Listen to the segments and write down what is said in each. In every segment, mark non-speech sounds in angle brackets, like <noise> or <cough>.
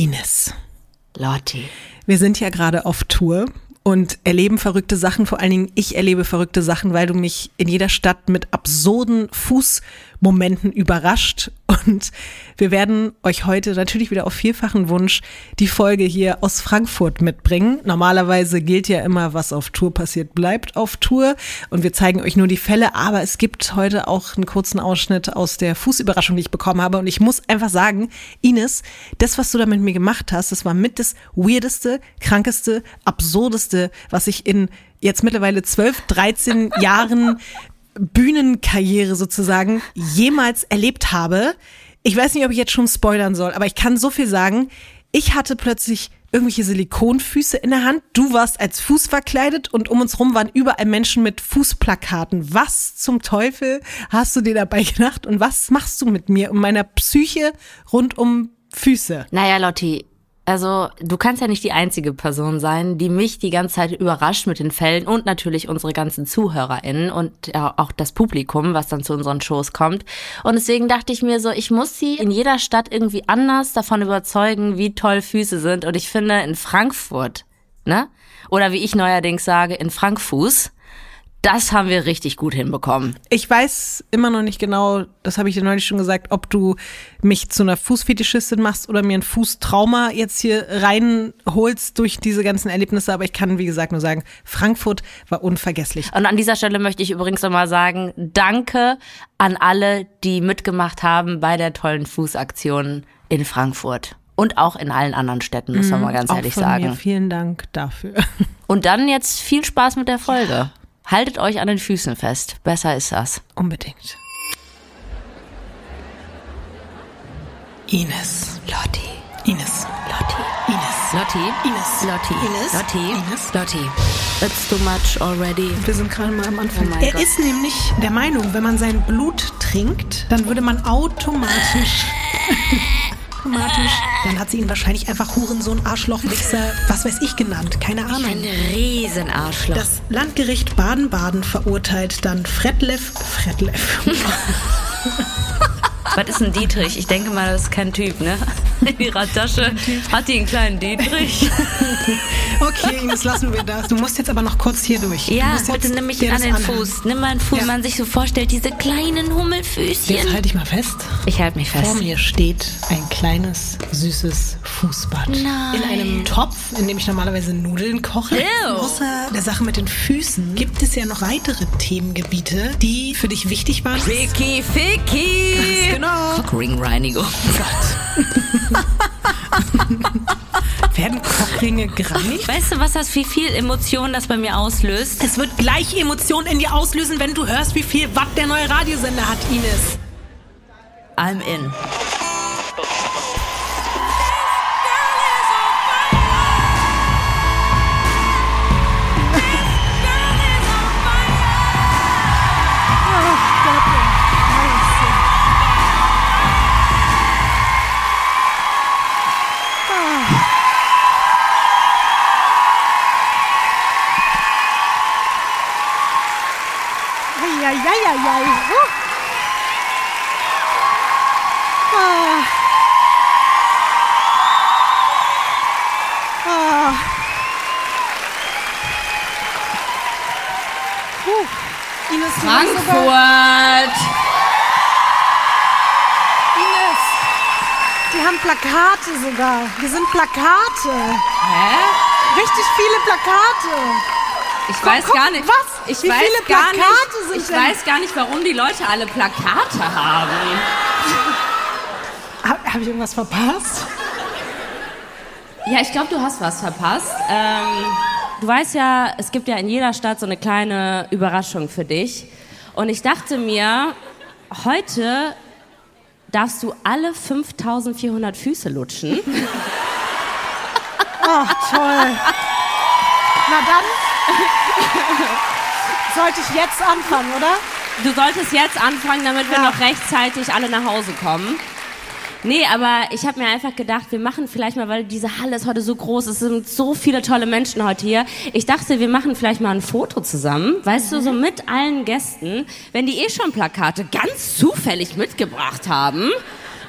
Ines. Lotti. Wir sind ja gerade auf Tour und erleben verrückte Sachen. Vor allen Dingen, ich erlebe verrückte Sachen, weil du mich in jeder Stadt mit absurden Fußmomenten überrascht. Und wir werden euch heute natürlich wieder auf vielfachen Wunsch die Folge hier aus Frankfurt mitbringen. Normalerweise gilt ja immer, was auf Tour passiert, bleibt auf Tour. Und wir zeigen euch nur die Fälle. Aber es gibt heute auch einen kurzen Ausschnitt aus der Fußüberraschung, die ich bekommen habe. Und ich muss einfach sagen, Ines, das, was du da mit mir gemacht hast, das war mit das weirdeste, krankeste, absurdeste, was ich in jetzt mittlerweile 12, 13 <laughs> Jahren Bühnenkarriere sozusagen jemals erlebt habe. Ich weiß nicht, ob ich jetzt schon spoilern soll, aber ich kann so viel sagen. Ich hatte plötzlich irgendwelche Silikonfüße in der Hand. Du warst als Fuß verkleidet und um uns rum waren überall Menschen mit Fußplakaten. Was zum Teufel hast du dir dabei gedacht und was machst du mit mir und meiner Psyche rund um Füße? Naja, Lotti, also du kannst ja nicht die einzige Person sein, die mich die ganze Zeit überrascht mit den Fällen und natürlich unsere ganzen ZuhörerInnen und auch das Publikum, was dann zu unseren Shows kommt. Und deswegen dachte ich mir so, ich muss sie in jeder Stadt irgendwie anders davon überzeugen, wie toll Füße sind. Und ich finde in Frankfurt, ne? Oder wie ich neuerdings sage, in Frankfuß, das haben wir richtig gut hinbekommen. Ich weiß immer noch nicht genau, das habe ich dir neulich schon gesagt, ob du mich zu einer Fußfetischistin machst oder mir ein Fußtrauma jetzt hier reinholst durch diese ganzen Erlebnisse. Aber ich kann, wie gesagt, nur sagen, Frankfurt war unvergesslich. Und an dieser Stelle möchte ich übrigens nochmal sagen, danke an alle, die mitgemacht haben bei der tollen Fußaktion in Frankfurt. Und auch in allen anderen Städten, muss man mal ganz Mhm. Auch ehrlich von sagen. Mir vielen Dank dafür. Und dann jetzt viel Spaß mit der Folge. Haltet euch an den Füßen fest. Besser ist das. Unbedingt. Ines. Lotti. Ines. Lotti. Ines. Lotti. Ines. Lotti. Ines. Lotti. Ines. Lotti. It's too much already. Wir sind gerade mal am Anfang. Oh er Gott. ist nämlich der Meinung, wenn man sein Blut trinkt, dann würde man automatisch. <laughs> automatisch. Dann hat sie ihn wahrscheinlich einfach Hurensohn, Arschloch, Wichser, was weiß ich genannt. Keine Ahnung. Ein Riesenarschloch. Das Landgericht Baden-Baden verurteilt dann Fredlev. Fredlev. <laughs> Was ist ein Dietrich? Ich denke mal, das ist kein Typ, ne? In ihrer Tasche hat die einen kleinen Dietrich. <laughs> Okay, Ines, lassen wir das. Du musst jetzt aber noch kurz hier durch. Du Ja, jetzt bitte nimm mich an den. Fuß. Nimm meinen Fuß, Ja. man sich so vorstellt, diese kleinen Jetzt Hummelfüßchen. halte ich mal fest. Ich halte mich Vor fest. mir steht ein kleines, süßes Fußbad. Nein. In einem Topf, in dem ich normalerweise Nudeln koche. Ew. Außer der Sache mit den Füßen gibt es ja noch weitere Themengebiete, die für dich wichtig waren. Ficky, Ficky. Genau. Cockringreinigung. <laughs> Werden Kochringe gereinigt? Weißt du, was das, wie viel Emotionen das bei mir auslöst? Es wird gleich Emotionen in dir auslösen, wenn du hörst, wie viel Watt der neue Radiosender hat, Ines. I'm in. Plakate sogar. Hier sind Plakate. Hä? Richtig viele Plakate. Ich weiß guck, gar nicht. was? Ich Wie weiß viele gar Plakate nicht. sind ich denn- weiß gar nicht, warum die Leute alle Plakate haben. Habe hab ich irgendwas verpasst? Ja, ich glaube, du hast was verpasst. Ähm, du weißt ja, es gibt ja in jeder Stadt so eine kleine Überraschung für dich. Und ich dachte mir, heute darfst du alle 5400 Füße lutschen. <laughs> Ach, toll. Na dann sollte ich jetzt anfangen, oder? Du solltest jetzt anfangen, damit wir Ja. noch rechtzeitig alle nach Hause kommen. Nee, aber ich habe mir einfach gedacht, wir machen vielleicht mal, weil diese Halle ist heute so groß, es sind so viele tolle Menschen heute hier. Ich dachte, wir machen vielleicht mal ein Foto zusammen, weißt du, so mit allen Gästen, wenn die eh schon Plakate ganz zufällig mitgebracht haben.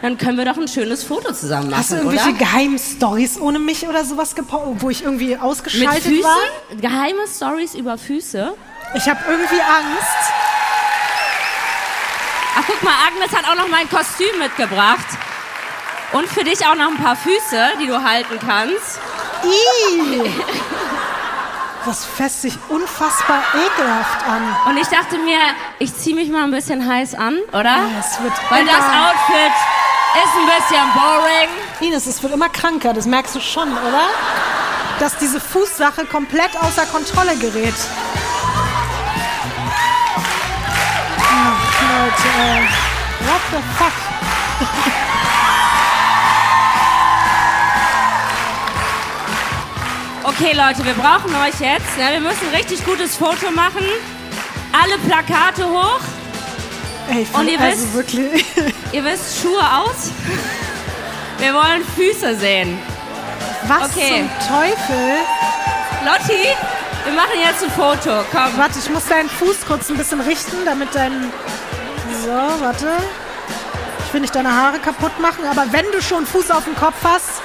dann können wir doch ein schönes Foto zusammen machen, Hast du irgendwelche oder? Geheimstories ohne mich oder sowas gepostet, wo ich irgendwie Mit ausgeschaltet Füßen? war? Geheime Stories über Füße? Ich habe irgendwie Angst. Ach, guck mal, Agnes hat auch noch mein Kostüm mitgebracht. Und für dich auch noch ein paar Füße, die du halten kannst. Ih. <laughs> Das fässt sich unfassbar ekelhaft an. Und ich dachte mir, ich ziehe mich mal ein bisschen heiß an, oder? Ja, es wird Weil das Outfit ist ein bisschen boring. Ines, es wird immer kranker, das merkst du schon, oder? Dass diese Fußsache komplett außer Kontrolle gerät. Ach, Leute, ey. What the fuck? <laughs> Okay, Leute, wir brauchen euch jetzt. Ne? Wir müssen ein richtig gutes Foto machen. Alle Plakate hoch. Ey, Und ihr also wisst- wirklich. <laughs> Ihr wisst, Schuhe aus. Wir wollen Füße sehen. Was Okay. zum Teufel? Lotti, wir machen jetzt ein Foto. Komm. Warte, ich muss deinen Fuß kurz ein bisschen richten, damit dein. So, warte. Ich will nicht deine Haare kaputt machen, aber wenn du schon Fuß auf dem Kopf hast.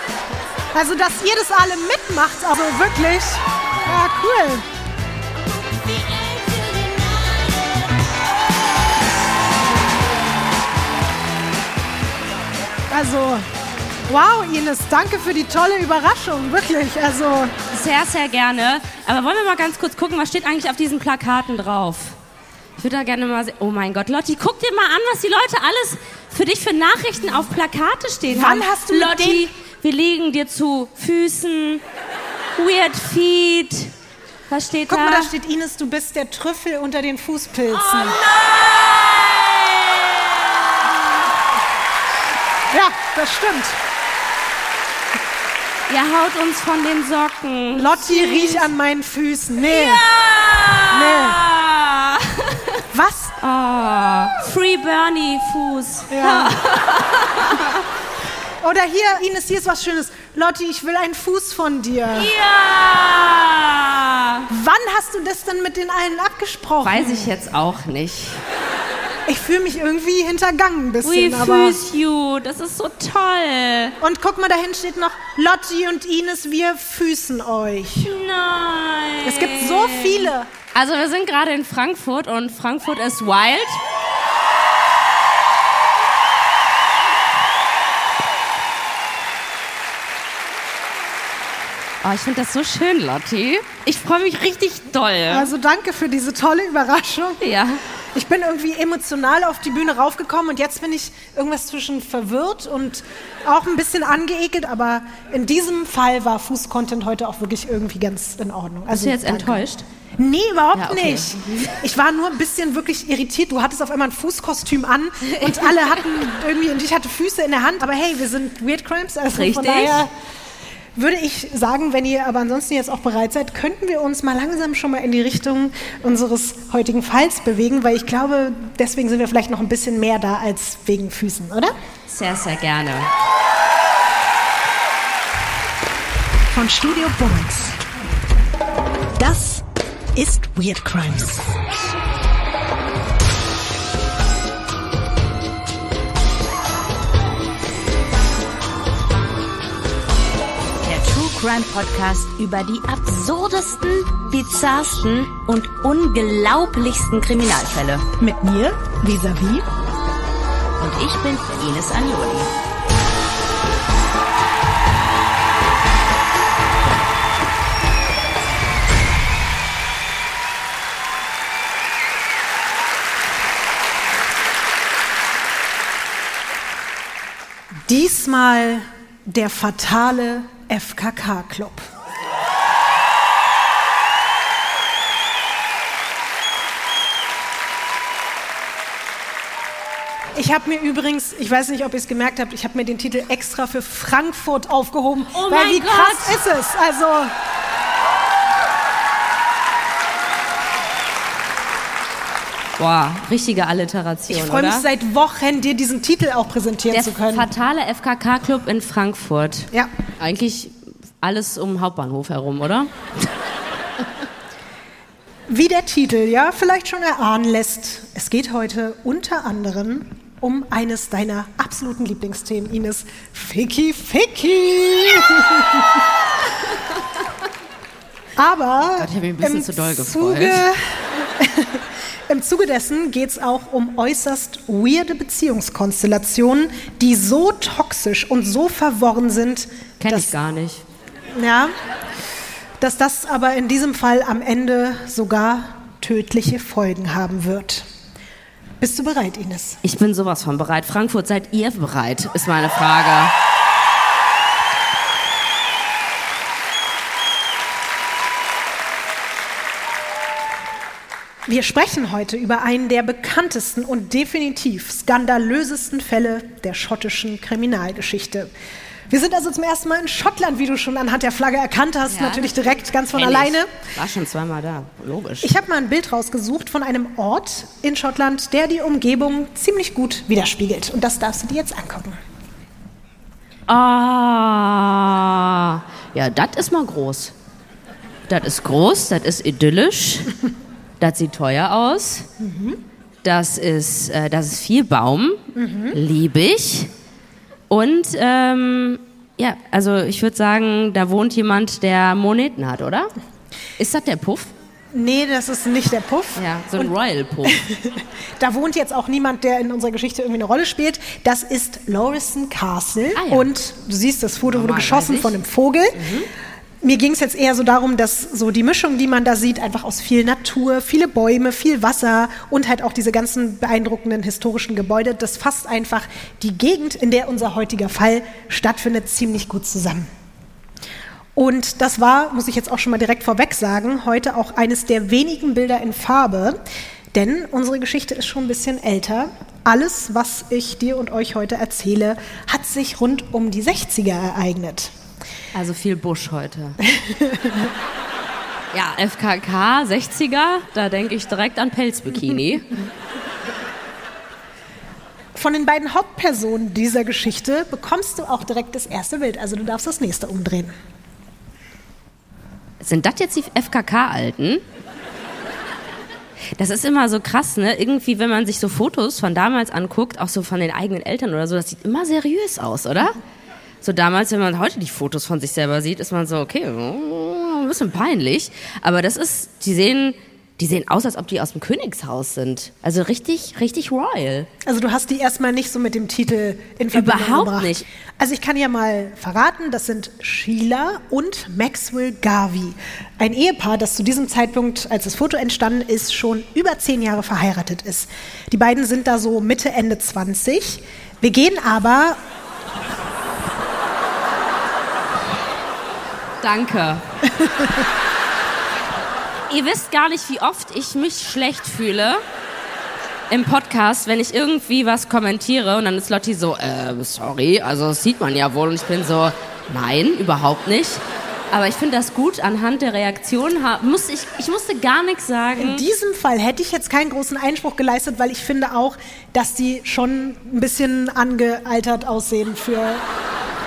Also, dass ihr das alle mitmacht, also wirklich. Ja, cool. Also, wow, Ines, danke für die tolle Überraschung, wirklich. Also, Sehr, sehr gerne. Aber wollen wir mal ganz kurz gucken, was steht eigentlich auf diesen Plakaten drauf? Ich würde da gerne mal sehen. Oh mein Gott, Lotti, guck dir mal an, was die Leute alles für dich für Nachrichten auf Plakate stehen Wann haben. hast du Lotti, wir liegen dir zu Füßen. Weird Feet. Was steht guck da? mal, da steht Ines, du bist der Trüffel unter den Fußpilzen. Oh Ja, das stimmt. Ihr haut uns von den Socken. Lotti, riech an meinen Füßen. Nee. <laughs> Ah! Was? Oh, Free Bernie Fuß. Ja. <laughs> Oder hier, Ines, hier ist was Schönes. Lotti, ich will einen Fuß von dir. Ja! Wann hast du das denn mit den allen abgesprochen? Weiß ich jetzt auch nicht. Ich fühle mich irgendwie hintergangen ein We bisschen, aber. füß you. Das ist so toll. Und guck mal, dahin steht noch Lotti und Ines, wir füßen euch. Nein. Es gibt so viele. Also wir sind gerade in Frankfurt und Frankfurt ist wild. Oh, ich finde das so schön, Lotti. Ich freue mich richtig doll. Also danke für diese tolle Überraschung. ja. Ich bin irgendwie emotional auf die Bühne raufgekommen und jetzt bin ich irgendwas zwischen verwirrt und auch ein bisschen angeekelt, aber in diesem Fall war Fuß-Content heute auch wirklich irgendwie ganz in Ordnung. Also, Bist du jetzt danke. enttäuscht? Nee, überhaupt Ja, okay. nicht. Ich war nur ein bisschen wirklich irritiert. Du hattest auf einmal ein Fußkostüm an und alle hatten irgendwie, und ich hatte Füße in der Hand. Aber hey, wir sind Weird Crimes, also von Richtig. daher würde ich sagen, wenn ihr aber ansonsten jetzt auch bereit seid, könnten wir uns mal langsam schon mal in die Richtung unseres heutigen Falls bewegen, weil ich glaube, deswegen sind wir vielleicht noch ein bisschen mehr da als wegen Füßen, oder? Sehr, sehr gerne. Von Studio Bummens. Das ist Weird Crimes. Crime Podcast über die absurdesten, bizarrsten und unglaublichsten Kriminalfälle. Mit mir, Visavi. Und ich bin Ines Agnoli. Diesmal der fatale FKK-Club. Ich habe mir übrigens, ich weiß nicht, ob ihr es gemerkt habt, ich habe mir den Titel extra für Frankfurt aufgehoben. Oh weil mein wie Gott. krass ist es? Also, Boah, richtige Alliteration, ich freue mich oder? seit Wochen, dir diesen Titel auch präsentieren Der zu können. fatale FKK-Club in Frankfurt. Ja. Eigentlich alles um Hauptbahnhof herum, oder? Wie der Titel ja vielleicht schon erahnen lässt, es geht heute unter anderem um eines deiner absoluten Lieblingsthemen, Ines. Ficky Ficky! <laughs> Aber Gott, ich mich ein bisschen zu doll Zuge, gefreut. <laughs> Im Zuge dessen geht es auch um äußerst weirde Beziehungskonstellationen, die so toxisch und so verworren sind, Kenn dass, ich gar nicht. ja, dass das aber in diesem Fall am Ende sogar tödliche Folgen haben wird. Bist du bereit, Ines? Ich bin sowas von bereit. Frankfurt, seid ihr bereit? Ist meine Frage. Wir sprechen heute über einen der bekanntesten und definitiv skandalösesten Fälle der schottischen Kriminalgeschichte. Wir sind also zum ersten Mal in Schottland, wie du schon anhand der Flagge erkannt hast, Ja. natürlich direkt ganz von Kenn ich. alleine. War schon zweimal da. Logisch. Ich habe mal ein Bild rausgesucht von einem Ort in Schottland, der die Umgebung ziemlich gut widerspiegelt. Und das darfst du dir jetzt angucken. Ah, ja, das ist mal groß. Das ist groß, das ist idyllisch, <laughs> das sieht teuer aus, das ist, äh, das ist viel Baum, liebe ich. Und ähm, ja, also ich würde sagen, da wohnt jemand, der Moneten hat, oder? Ist das der Puff? Nee, das ist nicht der Puff. Ja, so ein Royal Puff. <laughs> Da wohnt jetzt auch niemand, der in unserer Geschichte irgendwie eine Rolle spielt. Das ist Lauriston Castle. Ah, ja. Und du siehst, das Foto wurde Normal, geschossen weiß ich. von einem Vogel. Mir ging es jetzt eher so darum, dass so die Mischung, die man da sieht, einfach aus viel Natur, viele Bäume, viel Wasser und halt auch diese ganzen beeindruckenden historischen Gebäude, das fasst einfach die Gegend, in der unser heutiger Fall stattfindet, ziemlich gut zusammen. Und das war, muss ich jetzt auch schon mal direkt vorweg sagen, heute auch eines der wenigen Bilder in Farbe, denn unsere Geschichte ist schon ein bisschen älter. Alles, was ich dir und euch heute erzähle, hat sich rund um die 60er ereignet. Also viel Busch heute. <laughs> Ja, FKK, 60er, da denke ich direkt an Pelzbikini. Von den beiden Hauptpersonen dieser Geschichte bekommst du auch direkt das erste Bild. Also du darfst das nächste umdrehen. Sind das jetzt die FKK-Alten? Das ist immer so krass, ne? Irgendwie, wenn man sich so Fotos von damals anguckt, auch so von den eigenen Eltern oder so, das sieht immer seriös aus, oder? So damals, wenn man heute die Fotos von sich selber sieht, ist man so, okay, mm, ein bisschen peinlich. Aber das ist, die sehen, die sehen aus, als ob die aus dem Königshaus sind. Also richtig, richtig royal. Also du hast die erstmal nicht so mit dem Titel in Verbindung Überhaupt gebracht. nicht. Also ich kann ja mal verraten, das sind Sheila und Maxwell Garvey. Ein Ehepaar, das zu diesem Zeitpunkt, als das Foto entstanden ist, schon über zehn Jahre verheiratet ist. Die beiden sind da so Mitte, Ende 20. Wir gehen aber Danke. <laughs> Ihr wisst gar nicht, wie oft ich mich schlecht fühle im Podcast, wenn ich irgendwie was kommentiere und dann ist Lotti so, äh, sorry, also das sieht man ja wohl und ich bin so, nein, überhaupt nicht. Aber ich finde das gut, anhand der Reaktion musste ich, ich musste gar nichts sagen. In diesem Fall hätte ich jetzt keinen großen Einspruch geleistet, weil ich finde auch, dass die schon ein bisschen angealtert aussehen für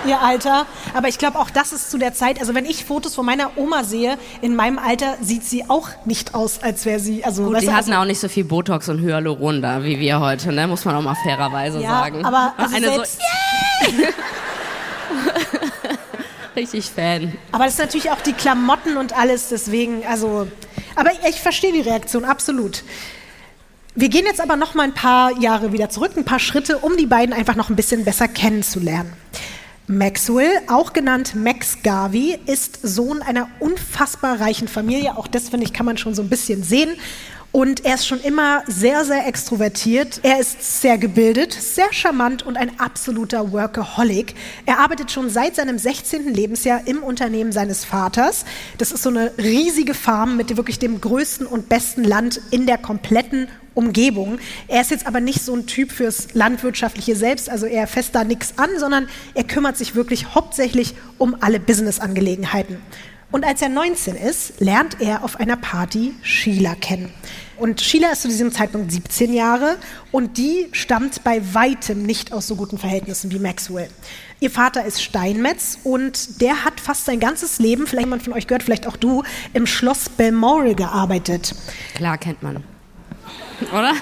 ihr Alter. Aber ich glaube, auch das ist zu der Zeit, also wenn ich Fotos von meiner Oma sehe, in meinem Alter sieht sie auch nicht aus, als wäre sie, also, Gut, die hatten also, auch nicht so viel Botox und Hyaluron da, wie wir heute, ne? muss man auch mal fairerweise ja, sagen. aber also Eine selbst, so, <laughs> richtig Fan. aber das ist natürlich auch die Klamotten und alles, deswegen, also, aber ich, verstehe die Reaktion, absolut. Wir gehen jetzt aber noch mal ein paar Jahre wieder zurück, ein paar Schritte, um die beiden einfach noch ein bisschen besser kennenzulernen. Maxwell, auch genannt Max Garvey, ist Sohn einer unfassbar reichen Familie. Auch das, finde ich, kann man schon so ein bisschen sehen. Und er ist schon immer sehr, sehr extrovertiert. Er ist sehr gebildet, sehr charmant und ein absoluter Workaholic. Er arbeitet schon seit seinem 16. Lebensjahr im Unternehmen seines Vaters. Das ist so eine riesige Farm mit wirklich dem größten und besten Land in der kompletten Umgebung. Er ist jetzt aber nicht so ein Typ fürs Landwirtschaftliche selbst, also er fässt da nichts an, sondern er kümmert sich wirklich hauptsächlich um alle Business-Angelegenheiten. Und als er 19 ist, lernt er auf einer Party Sheila kennen. Und Sheila ist zu diesem Zeitpunkt 17 Jahre und die stammt bei weitem nicht aus so guten Verhältnissen wie Maxwell. Ihr Vater ist Steinmetz und der hat fast sein ganzes Leben, vielleicht jemand von euch gehört, vielleicht auch du, im Schloss Balmoral gearbeitet. Klar kennt man. Oder?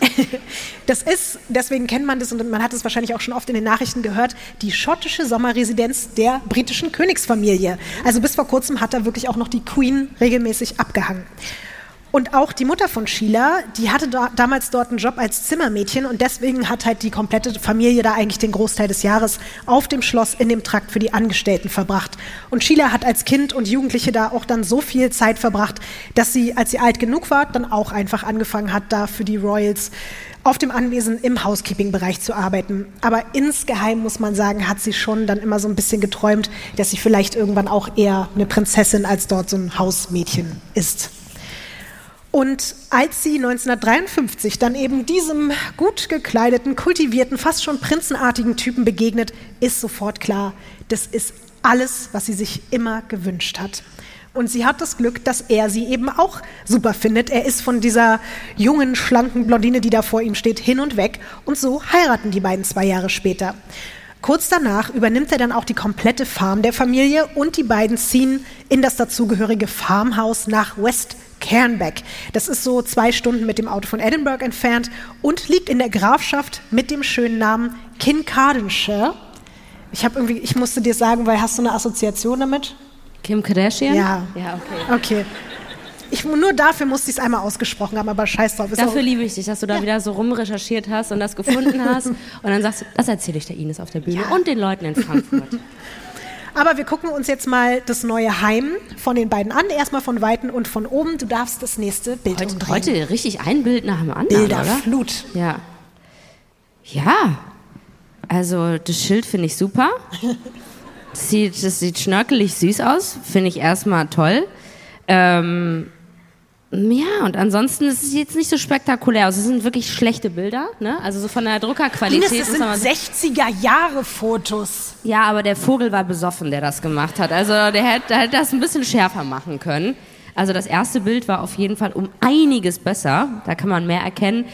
<laughs> Das ist, deswegen kennt man das und man hat es wahrscheinlich auch schon oft in den Nachrichten gehört, die schottische Sommerresidenz der britischen Königsfamilie. Also bis vor kurzem hat da wirklich auch noch die Queen regelmäßig abgehangen. Und auch die Mutter von Sheila, die hatte da, damals dort einen Job als Zimmermädchen und deswegen hat halt die komplette Familie da eigentlich den Großteil des Jahres auf dem Schloss in dem Trakt für die Angestellten verbracht. Und Sheila hat als Kind und Jugendliche da auch dann so viel Zeit verbracht, dass sie, als sie alt genug war, dann auch einfach angefangen hat, da für die Royals auf dem Anwesen im Housekeeping-Bereich zu arbeiten. Aber insgeheim muss man sagen, hat sie schon dann immer so ein bisschen geträumt, dass sie vielleicht irgendwann auch eher eine Prinzessin als dort so ein Hausmädchen ist. Und als sie 1953 dann eben diesem gut gekleideten, kultivierten, fast schon prinzenartigen Typen begegnet, ist sofort klar, das ist alles, was sie sich immer gewünscht hat. Und sie hat das Glück, dass er sie eben auch super findet. Er ist von dieser jungen, schlanken Blondine, die da vor ihm steht, hin und weg. Und so heiraten die beiden zwei Jahre später. Kurz danach übernimmt er dann auch die komplette Farm der Familie und die beiden ziehen in das dazugehörige Farmhaus nach West Cairnbeck. Das ist so zwei Stunden mit dem Auto von Edinburgh entfernt und liegt in der Grafschaft mit dem schönen Namen Kincardineshire. Ich habe irgendwie, ich musste dir sagen, weil hast du eine Assoziation damit? Kim Kardashian? Ja. Ja, okay. Okay. Ich, nur dafür musste ich es einmal ausgesprochen haben, aber scheiß drauf. Dafür liebe ich dich, dass du da wieder so rumrecherchiert hast und das gefunden hast. <laughs> Und dann sagst du, das erzähle ich der Ines auf der Bühne Ja. und den Leuten in Frankfurt. <laughs> aber wir gucken uns jetzt mal das neue Heim von den beiden an. Erstmal von Weitem und von oben. Du darfst das nächste Bild Heute, umdrehen. heute richtig ein Bild nach dem anderen, oder? Bilderflut. Ja. Ja. Also das Schild finde ich super. Das <laughs> sieht, das sieht schnörkelig süß aus. Finde ich erstmal toll. Ähm, ja, und ansonsten ist es jetzt nicht so spektakulär aus. Es sind wirklich schlechte Bilder, ne? Also so von der Druckerqualität. Ines, das sind man mal sagen. 60er-Jahre-Fotos. Ja, aber der Vogel war besoffen, der das gemacht hat. Also der hätte, der hätte das ein bisschen schärfer machen können. Also das erste Bild war auf jeden Fall um einiges besser. Da kann man mehr erkennen.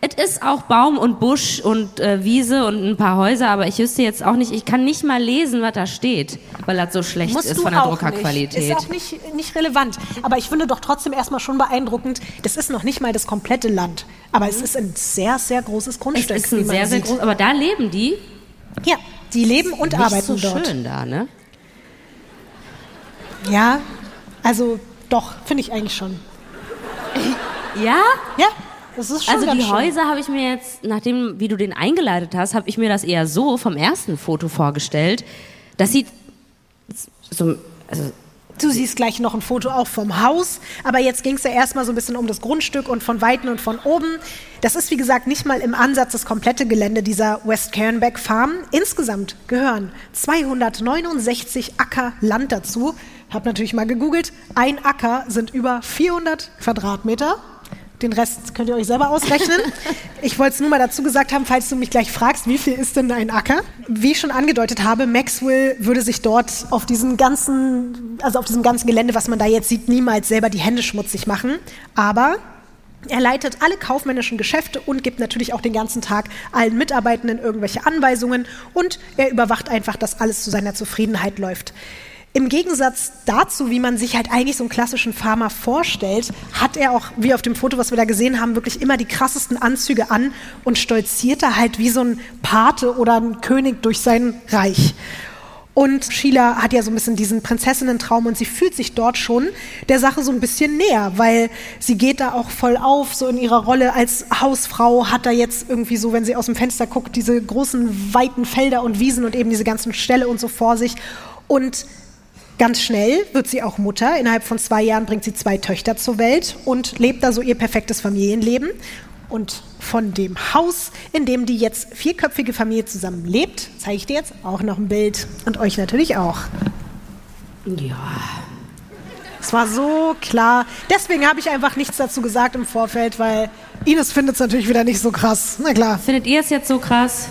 Es ist auch Baum und Busch und äh, Wiese und ein paar Häuser, aber ich wüsste jetzt auch nicht, ich kann nicht mal lesen, was da steht, weil das so schlecht Musst ist von der auch Druckerqualität. Nicht. Ist auch nicht, nicht relevant. Aber ich finde doch trotzdem erstmal schon beeindruckend, das ist noch nicht mal das komplette Land. Aber es ist ein sehr, sehr großes es Grundstück. ist wie ein sehr, sehr groß, aber da leben die Ja, die leben und nicht arbeiten so dort. schön da, ne? Ja, also doch, finde ich eigentlich schon. Ja? Ja, das ist schon Also die schön. Häuser habe ich mir jetzt, nachdem, wie du den eingeleitet hast, habe ich mir das eher so vom ersten Foto vorgestellt. Das sieht so, also Du siehst gleich noch ein Foto auch vom Haus, aber jetzt ging es ja erstmal so ein bisschen um das Grundstück und von Weitem und von oben. Das ist wie gesagt nicht mal im Ansatz das komplette Gelände dieser West Cairnbeck Farm. Insgesamt gehören 269 Acker Land dazu. Hab natürlich mal gegoogelt. Ein Acker sind über 400 Quadratmeter. Den Rest könnt ihr euch selber ausrechnen. <laughs> Ich wollte es nur mal dazu gesagt haben, falls du mich gleich fragst, wie viel ist denn ein Acker? Wie ich schon angedeutet habe, Maxwell würde sich dort auf diesem ganzen, also auf diesem ganzen Gelände, was man da jetzt sieht, niemals selber die Hände schmutzig machen. Aber er leitet alle kaufmännischen Geschäfte und gibt natürlich auch den ganzen Tag allen Mitarbeitenden irgendwelche Anweisungen und er überwacht einfach, dass alles zu seiner Zufriedenheit läuft. Im Gegensatz dazu, wie man sich halt eigentlich so einen klassischen Farmer vorstellt, hat er auch, wie auf dem Foto, was wir da gesehen haben, wirklich immer die krassesten Anzüge an und stolziert da halt wie so ein Pate oder ein König durch sein Reich. Und Sheila hat ja so ein bisschen diesen Prinzessinnentraum und sie fühlt sich dort schon der Sache so ein bisschen näher, weil sie geht da auch voll auf, so in ihrer Rolle als Hausfrau, hat da jetzt irgendwie so, wenn sie aus dem Fenster guckt, diese großen, weiten Felder und Wiesen und eben diese ganzen Ställe und so vor sich. Und Ganz schnell wird sie auch Mutter. Innerhalb von zwei Jahren bringt sie zwei Töchter zur Welt und lebt da so ihr perfektes Familienleben. Und von dem Haus, in dem die jetzt vierköpfige Familie zusammen lebt, zeige ich dir jetzt auch noch ein Bild. Und euch natürlich auch. ja. Es war so klar. Deswegen habe ich einfach nichts dazu gesagt im Vorfeld, weil Ines findet es natürlich wieder nicht so krass. Na klar. Findet ihr es jetzt so krass?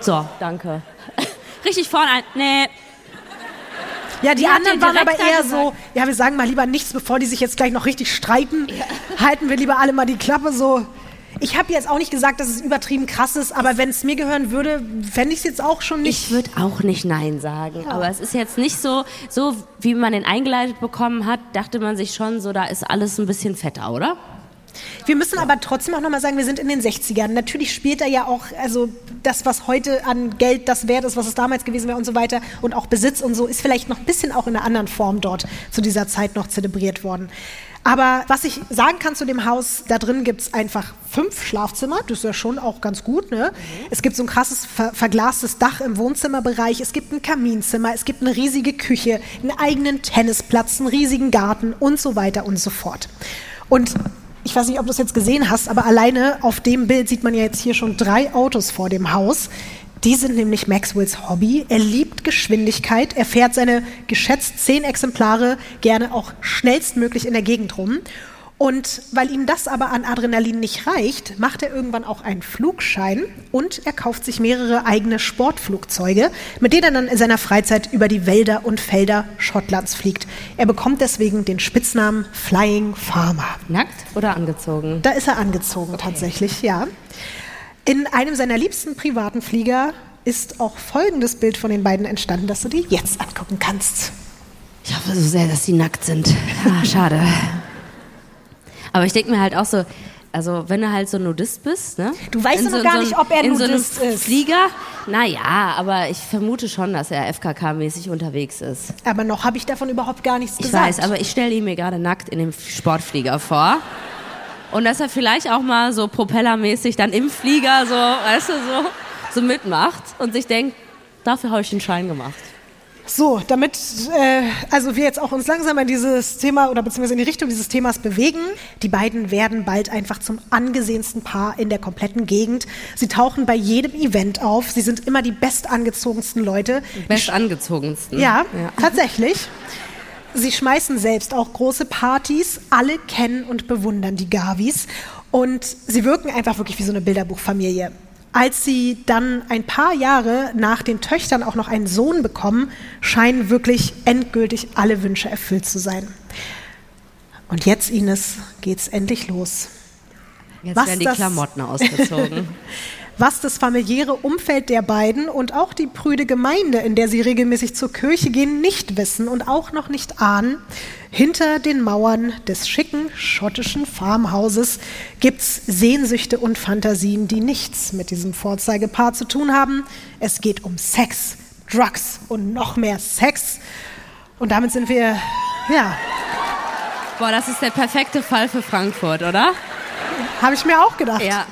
So, danke. <laughs> Richtig vorne ein. Nee. Ja, die Die anderen waren aber eher so, ja, wir sagen mal lieber nichts, bevor die sich jetzt gleich noch richtig streiten. Halten wir lieber alle mal die Klappe so. Ich habe jetzt auch nicht gesagt, dass es übertrieben krass ist, aber wenn es mir gehören würde, fände ich es jetzt auch schon nicht. Ich würde auch nicht Nein sagen. Aber es ist jetzt nicht so, so wie man den eingeleitet bekommen hat, dachte man sich schon so, da ist alles ein bisschen fetter, oder? Wir müssen aber trotzdem auch nochmal sagen, wir sind in den 60ern. Natürlich spielt da ja auch, also das, was heute an Geld das wert ist, was es damals gewesen wäre und so weiter und auch Besitz und so, ist vielleicht noch ein bisschen auch in einer anderen Form dort zu dieser Zeit noch zelebriert worden. Aber was ich sagen kann zu dem Haus, da drin gibt es einfach fünf Schlafzimmer. Das ist ja schon auch ganz gut. Ne? Mhm. Es gibt so ein krasses ver verglastes Dach im Wohnzimmerbereich. Es gibt ein Kaminzimmer. Es gibt eine riesige Küche, einen eigenen Tennisplatz, einen riesigen Garten und so weiter und so fort. Und ich weiß nicht, ob du es jetzt gesehen hast, aber alleine auf dem Bild sieht man ja jetzt hier schon drei Autos vor dem Haus. Die sind nämlich Maxwells Hobby. Er liebt Geschwindigkeit. Er fährt seine geschätzt zehn Exemplare gerne auch schnellstmöglich in der Gegend rum. Und weil ihm das aber an Adrenalin nicht reicht, macht er irgendwann auch einen Flugschein und er kauft sich mehrere eigene Sportflugzeuge, mit denen er dann in seiner Freizeit über die Wälder und Felder Schottlands fliegt. Er bekommt deswegen den Spitznamen Flying Farmer. Nackt oder angezogen? Da ist er angezogen okay. tatsächlich, ja. In einem seiner liebsten privaten Flieger ist auch folgendes Bild von den beiden entstanden, das du dir jetzt angucken kannst. Ich hoffe so sehr, dass sie nackt sind. Ah, schade. Aber ich denke mir halt auch so, also wenn du halt so Nudist bist, ne? Du weißt ja noch gar so nicht, ob er in Nudist so einem ist. Flieger? Naja, aber ich vermute schon, dass er FKK-mäßig unterwegs ist. Aber noch habe ich davon überhaupt gar nichts ich gesagt. Ich weiß, aber ich stelle ihn mir gerade nackt in dem Sportflieger vor. Und dass er vielleicht auch mal so propellermäßig dann im Flieger so, weißt du, so, so mitmacht und sich denkt, dafür habe ich den Schein gemacht. So, damit äh, also wir jetzt auch uns langsam in dieses Thema oder beziehungsweise in die Richtung dieses Themas bewegen. Die beiden werden bald einfach zum angesehensten Paar in der kompletten Gegend. Sie tauchen bei jedem Event auf. Sie sind immer die bestangezogensten Leute. Bestangezogensten? Ja, ja. <laughs> tatsächlich. Sie schmeißen selbst auch große Partys. Alle kennen und bewundern die Gavis. Und sie wirken einfach wirklich wie so eine Bilderbuchfamilie. Als sie dann ein paar Jahre nach den Töchtern auch noch einen Sohn bekommen, scheinen wirklich endgültig alle Wünsche erfüllt zu sein. Und jetzt, Ines, geht's endlich los. Jetzt Was werden die Klamotten ausgezogen. <laughs> was das familiäre Umfeld der beiden und auch die prüde Gemeinde, in der sie regelmäßig zur Kirche gehen, nicht wissen und auch noch nicht ahnen. Hinter den Mauern des schicken schottischen Farmhauses gibt's Sehnsüchte und Fantasien, die nichts mit diesem Vorzeigepaar zu tun haben. Es geht um Sex, Drugs und noch mehr Sex. Und damit sind wir, ja. Boah, das ist der perfekte Fall für Frankfurt, oder? Habe ich mir auch gedacht. Ja.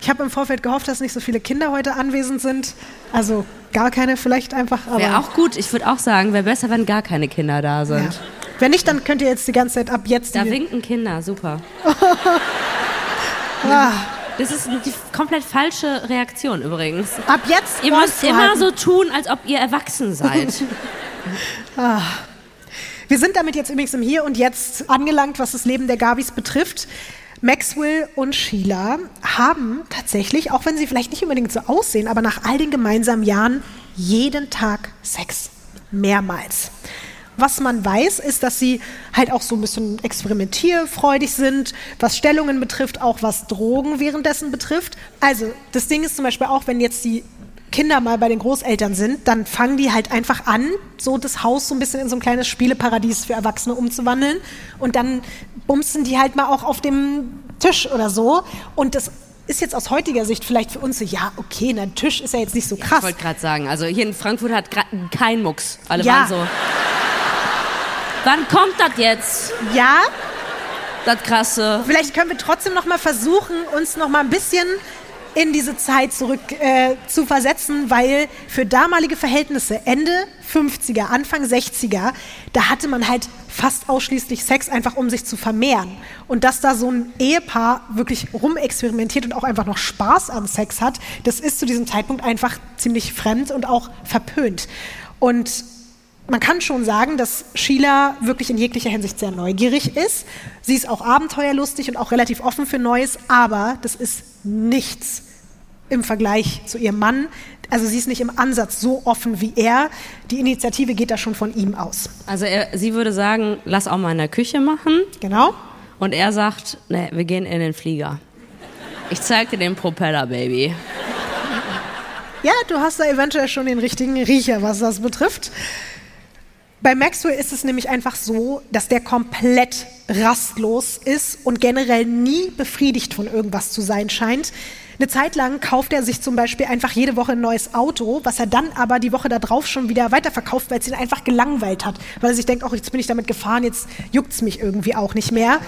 Ich habe im Vorfeld gehofft, dass nicht so viele Kinder heute anwesend sind. Also gar keine vielleicht einfach. Wäre auch gut. Ich würde auch sagen, wäre besser, wenn gar keine Kinder da sind. Ja. Wenn nicht, dann könnt ihr jetzt die ganze Zeit ab jetzt. Da winken Kinder, super. <laughs> ah. Das ist die komplett falsche Reaktion übrigens. Ab jetzt. Ihr müsst immer so tun, als ob ihr erwachsen seid. <laughs> ah. Wir sind damit jetzt übrigens im Hier und Jetzt angelangt, was das Leben der Gabis betrifft. Maxwell und Sheila haben tatsächlich, auch wenn sie vielleicht nicht unbedingt so aussehen, aber nach all den gemeinsamen Jahren jeden Tag Sex. Mehrmals. Was man weiß, ist, dass sie halt auch so ein bisschen experimentierfreudig sind, was Stellungen betrifft, auch was Drogen währenddessen betrifft. Also, das Ding ist zum Beispiel auch, wenn jetzt die Kinder mal bei den Großeltern sind, dann fangen die halt einfach an, so das Haus so ein bisschen in so ein kleines Spieleparadies für Erwachsene umzuwandeln. Und dann bumsen die halt mal auch auf dem Tisch oder so. Und das ist jetzt aus heutiger Sicht vielleicht für uns so, ja, okay, ein Tisch ist ja jetzt nicht so krass. Ja, ich wollte gerade sagen, also hier in Frankfurt hat gerade kein Mucks. Alle ja. waren so. Wann kommt das jetzt? Ja. Das krasse. Vielleicht können wir trotzdem noch mal versuchen, uns noch mal ein bisschen in diese Zeit zurück äh, zu versetzen, weil für damalige Verhältnisse Ende 50er, Anfang 60er, da hatte man halt fast ausschließlich Sex einfach um sich zu vermehren. Und dass da so ein Ehepaar wirklich rumexperimentiert und auch einfach noch Spaß an Sex hat, das ist zu diesem Zeitpunkt einfach ziemlich fremd und auch verpönt. Und man kann schon sagen, dass Sheila wirklich in jeglicher Hinsicht sehr neugierig ist. Sie ist auch abenteuerlustig und auch relativ offen für Neues, aber das ist nichts im Vergleich zu ihrem Mann. Also sie ist nicht im Ansatz so offen wie er. Die Initiative geht da schon von ihm aus. Also er, sie würde sagen, lass auch mal in der Küche machen. Genau. Und er sagt, ne, wir gehen in den Flieger. Ich zeig dir den Propeller, Baby. Ja, du hast da eventuell schon den richtigen Riecher, was das betrifft. Bei Maxwell ist es nämlich einfach so, dass der komplett rastlos ist und generell nie befriedigt von irgendwas zu sein scheint. Eine Zeit lang kauft er sich zum Beispiel einfach jede Woche ein neues Auto, was er dann aber die Woche darauf schon wieder weiterverkauft, weil es ihn einfach gelangweilt hat. Weil er sich denkt, ach, jetzt bin ich damit gefahren, jetzt juckt es mich irgendwie auch nicht mehr.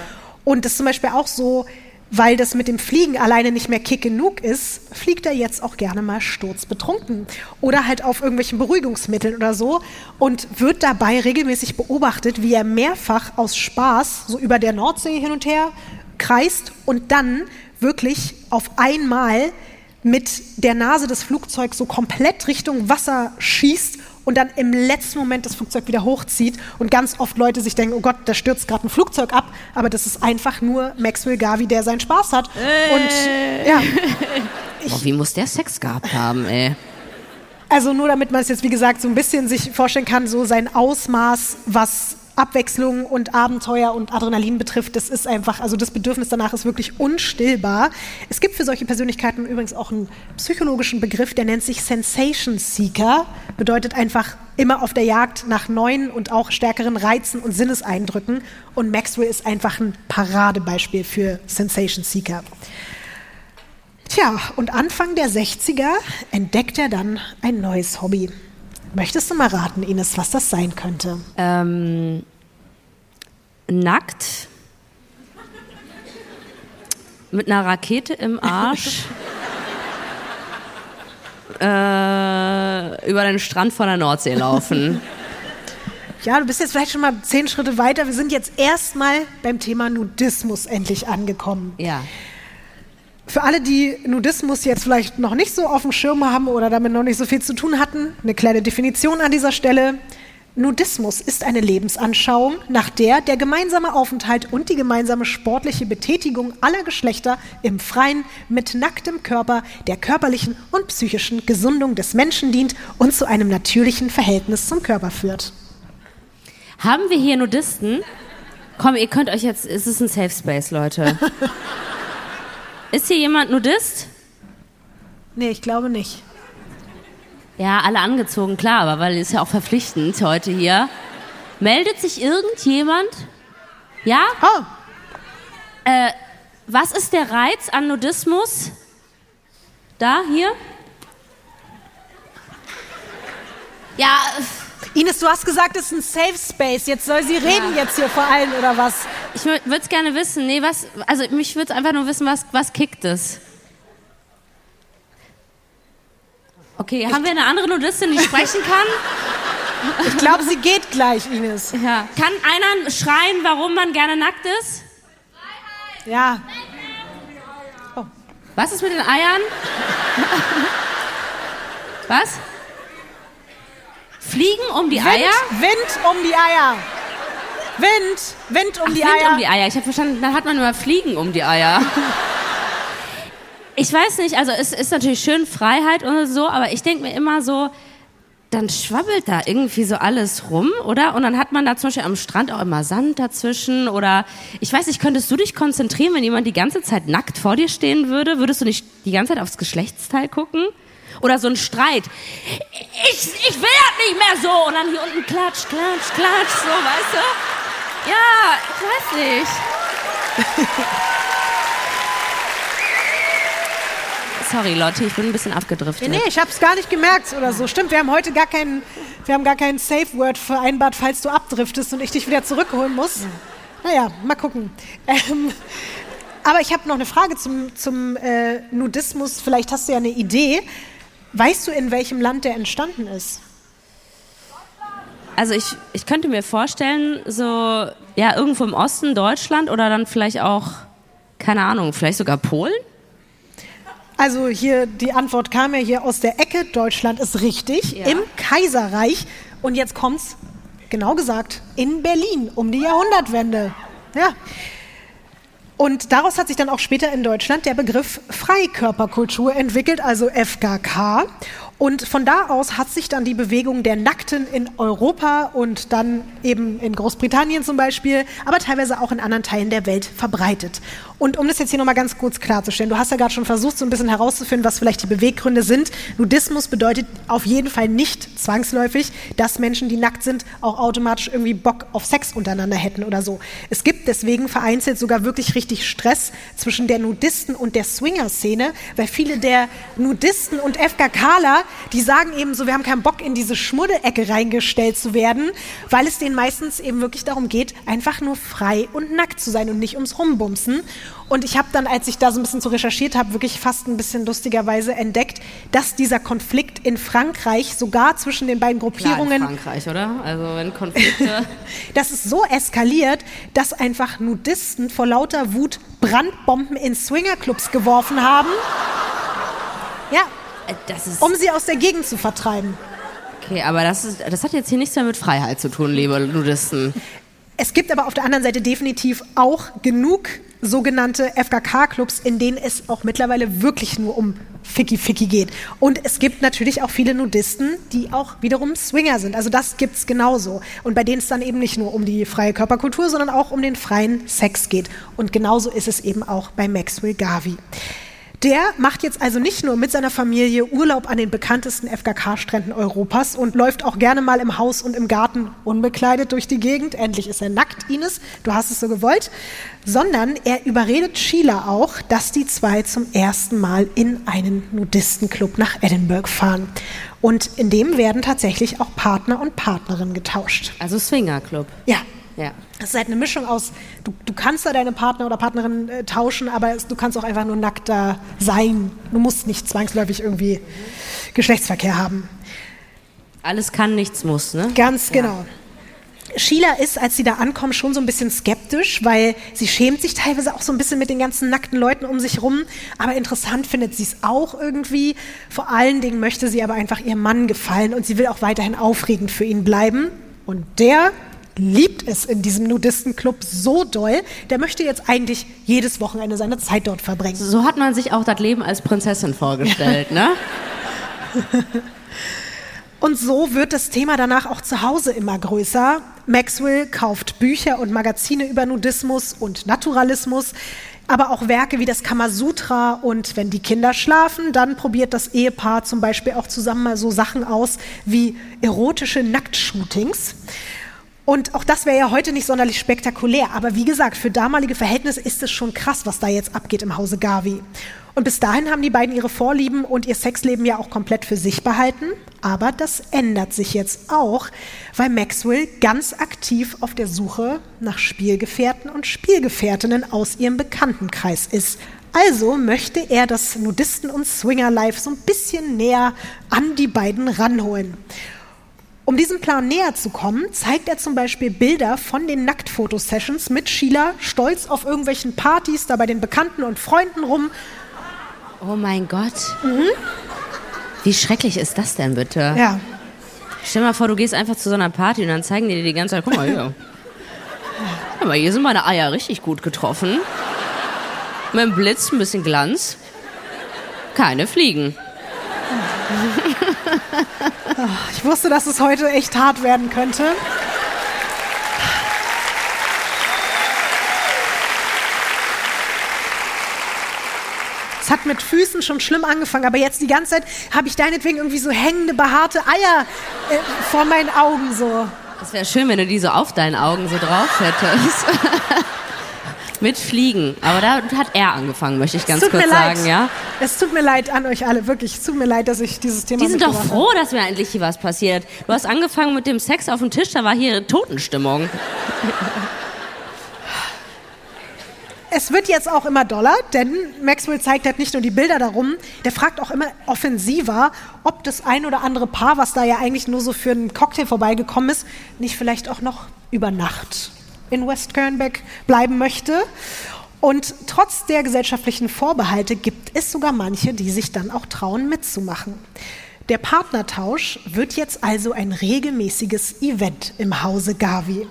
Und das ist zum Beispiel auch so, weil das mit dem Fliegen alleine nicht mehr kick genug ist, fliegt er jetzt auch gerne mal sturzbetrunken oder halt auf irgendwelchen Beruhigungsmitteln oder so und wird dabei regelmäßig beobachtet, wie er mehrfach aus Spaß so über der Nordsee hin und her kreist und dann wirklich auf einmal mit der Nase des Flugzeugs so komplett Richtung Wasser schießt und dann im letzten Moment das Flugzeug wieder hochzieht und ganz oft Leute sich denken, oh Gott, da stürzt gerade ein Flugzeug ab, aber das ist einfach nur Maxwell Garvey, der seinen Spaß hat. Äh. Und ja. <laughs> Boah, wie muss der Sex gehabt haben, ey? Also nur damit man es jetzt, wie gesagt, so ein bisschen sich vorstellen kann, so sein Ausmaß, was Abwechslung und Abenteuer und Adrenalin betrifft, das ist einfach, also das Bedürfnis danach ist wirklich unstillbar. Es gibt für solche Persönlichkeiten übrigens auch einen psychologischen Begriff, der nennt sich Sensation Seeker, bedeutet einfach immer auf der Jagd nach neuen und auch stärkeren Reizen und Sinneseindrücken. Und Maxwell ist einfach ein Paradebeispiel für Sensation Seeker. Tja, und Anfang der 60er entdeckt er dann ein neues Hobby. Möchtest du mal raten, Ines, was das sein könnte? Ähm, nackt. Mit einer Rakete im Arsch. <laughs> äh, über den Strand von der Nordsee laufen. Ja, du bist jetzt vielleicht schon mal zehn Schritte weiter. Wir sind jetzt erstmal beim Thema Nudismus endlich angekommen. Ja. Für alle, die Nudismus jetzt vielleicht noch nicht so auf dem Schirm haben oder damit noch nicht so viel zu tun hatten, eine kleine Definition an dieser Stelle. Nudismus ist eine Lebensanschauung, nach der der gemeinsame Aufenthalt und die gemeinsame sportliche Betätigung aller Geschlechter im Freien mit nacktem Körper der körperlichen und psychischen Gesundung des Menschen dient und zu einem natürlichen Verhältnis zum Körper führt. Haben wir hier Nudisten? Komm, ihr könnt euch jetzt, es ist ein Safe Space, Leute. <laughs> ist hier jemand Nudist? Nee, ich glaube nicht. Ja, alle angezogen, klar, aber weil es ist ja auch verpflichtend heute hier. Meldet sich irgendjemand? Ja? Oh, Äh, was ist der Reiz an Nudismus? Da, hier? Ja, Ines, du hast gesagt, es ist ein Safe Space. Jetzt soll sie reden jetzt hier vor allen oder was? ich würde es gerne wissen. Nee, was, also mich würde einfach nur wissen, was, was kickt es? Okay, haben wir eine andere Nudistin, die sprechen kann? Ich glaube, sie geht gleich, Ines. Ja. Kann einer schreien, warum man gerne nackt ist? Ja. Was ist mit den Eiern? Was? Fliegen um die Wind, Eier? Wind um die Eier. Wind, Wind um Ach, die Wind Eier. um die Eier. Ich habe verstanden, dann hat man immer Fliegen um die Eier. Ich weiß nicht, also es ist natürlich schön Freiheit und so, aber ich denke mir immer so, dann schwabbelt da irgendwie so alles rum, oder? Und dann hat man da zum Beispiel am Strand auch immer Sand dazwischen oder ich weiß nicht, könntest du dich konzentrieren, wenn jemand die ganze Zeit nackt vor dir stehen würde? Würdest du nicht die ganze Zeit aufs Geschlechtsteil gucken? Oder so ein Streit. Ich, ich will das nicht mehr so. Und dann hier unten klatsch, klatsch, klatsch, so, weißt du? Ja, ich weiß nicht. <laughs> Sorry, Lotti, ich bin ein bisschen abgedriftet. Nee, ich habe es gar nicht gemerkt oder so. Stimmt, wir haben heute gar keinen, wir haben gar kein Safe Word vereinbart, falls du abdriftest und ich dich wieder zurückholen muss. Naja, mal gucken. Ähm, aber ich habe noch eine Frage zum, zum äh, Nudismus. Vielleicht hast du ja eine Idee. Weißt du, in welchem Land der entstanden ist? Also ich, ich könnte mir vorstellen, so, ja, irgendwo im Osten Deutschland oder dann vielleicht auch, keine Ahnung, vielleicht sogar Polen? Also hier, die Antwort kam ja hier aus der Ecke. Deutschland ist richtig. Ja. Im Kaiserreich. Und jetzt kommt's, genau gesagt, in Berlin um die Jahrhundertwende. Ja. Und daraus hat sich dann auch später in Deutschland der Begriff Freikörperkultur entwickelt, also FKK. Und von da aus hat sich dann die Bewegung der Nackten in Europa und dann eben in Großbritannien zum Beispiel, aber teilweise auch in anderen Teilen der Welt verbreitet. Und um das jetzt hier nochmal ganz kurz klarzustellen, du hast ja gerade schon versucht, so ein bisschen herauszufinden, was vielleicht die Beweggründe sind. Nudismus bedeutet auf jeden Fall nicht zwangsläufig, dass Menschen, die nackt sind, auch automatisch irgendwie Bock auf Sex untereinander hätten oder so. Es gibt deswegen vereinzelt sogar wirklich richtig Stress zwischen der Nudisten und der Swinger-Szene, weil viele der Nudisten und FKKler die sagen eben so, wir haben keinen Bock in diese Schmuddelecke reingestellt zu werden, weil es denen meistens eben wirklich darum geht, einfach nur frei und nackt zu sein und nicht ums Rumbumsen. Und ich habe dann, als ich da so ein bisschen zu recherchiert habe, wirklich fast ein bisschen lustigerweise entdeckt, dass dieser Konflikt in Frankreich sogar zwischen den beiden Gruppierungen. Klar, in Frankreich, oder? Also wenn Konflikte. <laughs> das ist so eskaliert, dass einfach Nudisten vor lauter Wut Brandbomben in Swingerclubs geworfen haben. Ja, äh, um sie aus der Gegend zu vertreiben. Okay, aber das, ist, das hat jetzt hier nichts mehr mit Freiheit zu tun, liebe Nudisten. Es gibt aber auf der anderen Seite definitiv auch genug sogenannte FKK-Clubs, in denen es auch mittlerweile wirklich nur um Ficky-Ficky geht. Und es gibt natürlich auch viele Nudisten, die auch wiederum Swinger sind. Also das gibt es genauso. Und bei denen es dann eben nicht nur um die freie Körperkultur, sondern auch um den freien Sex geht. Und genauso ist es eben auch bei Maxwell Garvey. Der macht jetzt also nicht nur mit seiner Familie Urlaub an den bekanntesten FKK-Stränden Europas und läuft auch gerne mal im Haus und im Garten unbekleidet durch die Gegend. Endlich ist er nackt, Ines. Du hast es so gewollt. Sondern er überredet Sheila auch, dass die zwei zum ersten Mal in einen Nudistenclub nach Edinburgh fahren. Und in dem werden tatsächlich auch Partner und Partnerin getauscht. Also Swingerclub. Ja, ja. Das ist halt eine Mischung aus, du, du kannst da deine Partner oder Partnerin äh, tauschen, aber es, du kannst auch einfach nur nackt da sein. Du musst nicht zwangsläufig irgendwie Geschlechtsverkehr haben. Alles kann, nichts muss, ne? Ganz genau. Ja. Sheila ist, als sie da ankommt, schon so ein bisschen skeptisch, weil sie schämt sich teilweise auch so ein bisschen mit den ganzen nackten Leuten um sich rum. Aber interessant findet sie es auch irgendwie. Vor allen Dingen möchte sie aber einfach ihrem Mann gefallen und sie will auch weiterhin aufregend für ihn bleiben. Und der liebt es in diesem Nudistenclub so doll, der möchte jetzt eigentlich jedes Wochenende seine Zeit dort verbringen. So hat man sich auch das Leben als Prinzessin vorgestellt, ne? <laughs> Und so wird das Thema danach auch zu Hause immer größer. Maxwell kauft Bücher und Magazine über Nudismus und Naturalismus, aber auch Werke wie das Kamasutra und wenn die Kinder schlafen, dann probiert das Ehepaar zum Beispiel auch zusammen mal so Sachen aus wie erotische Nacktshootings. Und auch das wäre ja heute nicht sonderlich spektakulär. Aber wie gesagt, für damalige Verhältnisse ist es schon krass, was da jetzt abgeht im Hause Garvey. Und bis dahin haben die beiden ihre Vorlieben und ihr Sexleben ja auch komplett für sich behalten. Aber das ändert sich jetzt auch, weil Maxwell ganz aktiv auf der Suche nach Spielgefährten und Spielgefährtinnen aus ihrem Bekanntenkreis ist. Also möchte er das Nudisten- und Swinger-Life so ein bisschen näher an die beiden ranholen. Um diesem Plan näher zu kommen, zeigt er zum Beispiel Bilder von den Nacktfotosessions mit Sheila, stolz auf irgendwelchen Partys, da bei den Bekannten und Freunden rum. Oh mein Gott. Mhm. Wie schrecklich ist das denn bitte? Ja. Stell dir mal vor, du gehst einfach zu so einer Party und dann zeigen die dir die ganze Zeit, guck mal hier. <laughs> Aber hier sind meine Eier richtig gut getroffen. Mit dem Blitz, ein bisschen Glanz. Keine Fliegen. <laughs> <laughs> Ich wusste, dass es heute echt hart werden könnte. Es hat mit Füßen schon schlimm angefangen, aber jetzt die ganze Zeit habe ich deinetwegen irgendwie so hängende, behaarte Eier äh, vor meinen Augen so. Das wäre schön, wenn du die so auf deinen Augen so drauf hättest. <laughs> Mit Fliegen. Aber da hat er angefangen, möchte ich ganz kurz sagen, ja? Es tut mir leid an euch alle, wirklich. Es tut mir leid, dass ich dieses Thema Die sind doch froh, dass mir endlich hier was passiert. Du hast angefangen mit dem Sex auf dem Tisch, da war hier Totenstimmung. <laughs> Es wird jetzt auch immer doller, denn Maxwell zeigt halt nicht nur die Bilder darum, der fragt auch immer offensiver, ob das ein oder andere Paar, was da ja eigentlich nur so für einen Cocktail vorbeigekommen ist, nicht vielleicht auch noch über Nacht in West Kernbeck bleiben möchte. Und trotz der gesellschaftlichen Vorbehalte gibt es sogar manche, die sich dann auch trauen, mitzumachen. Der Partnertausch wird jetzt also ein regelmäßiges Event im Hause Garvey.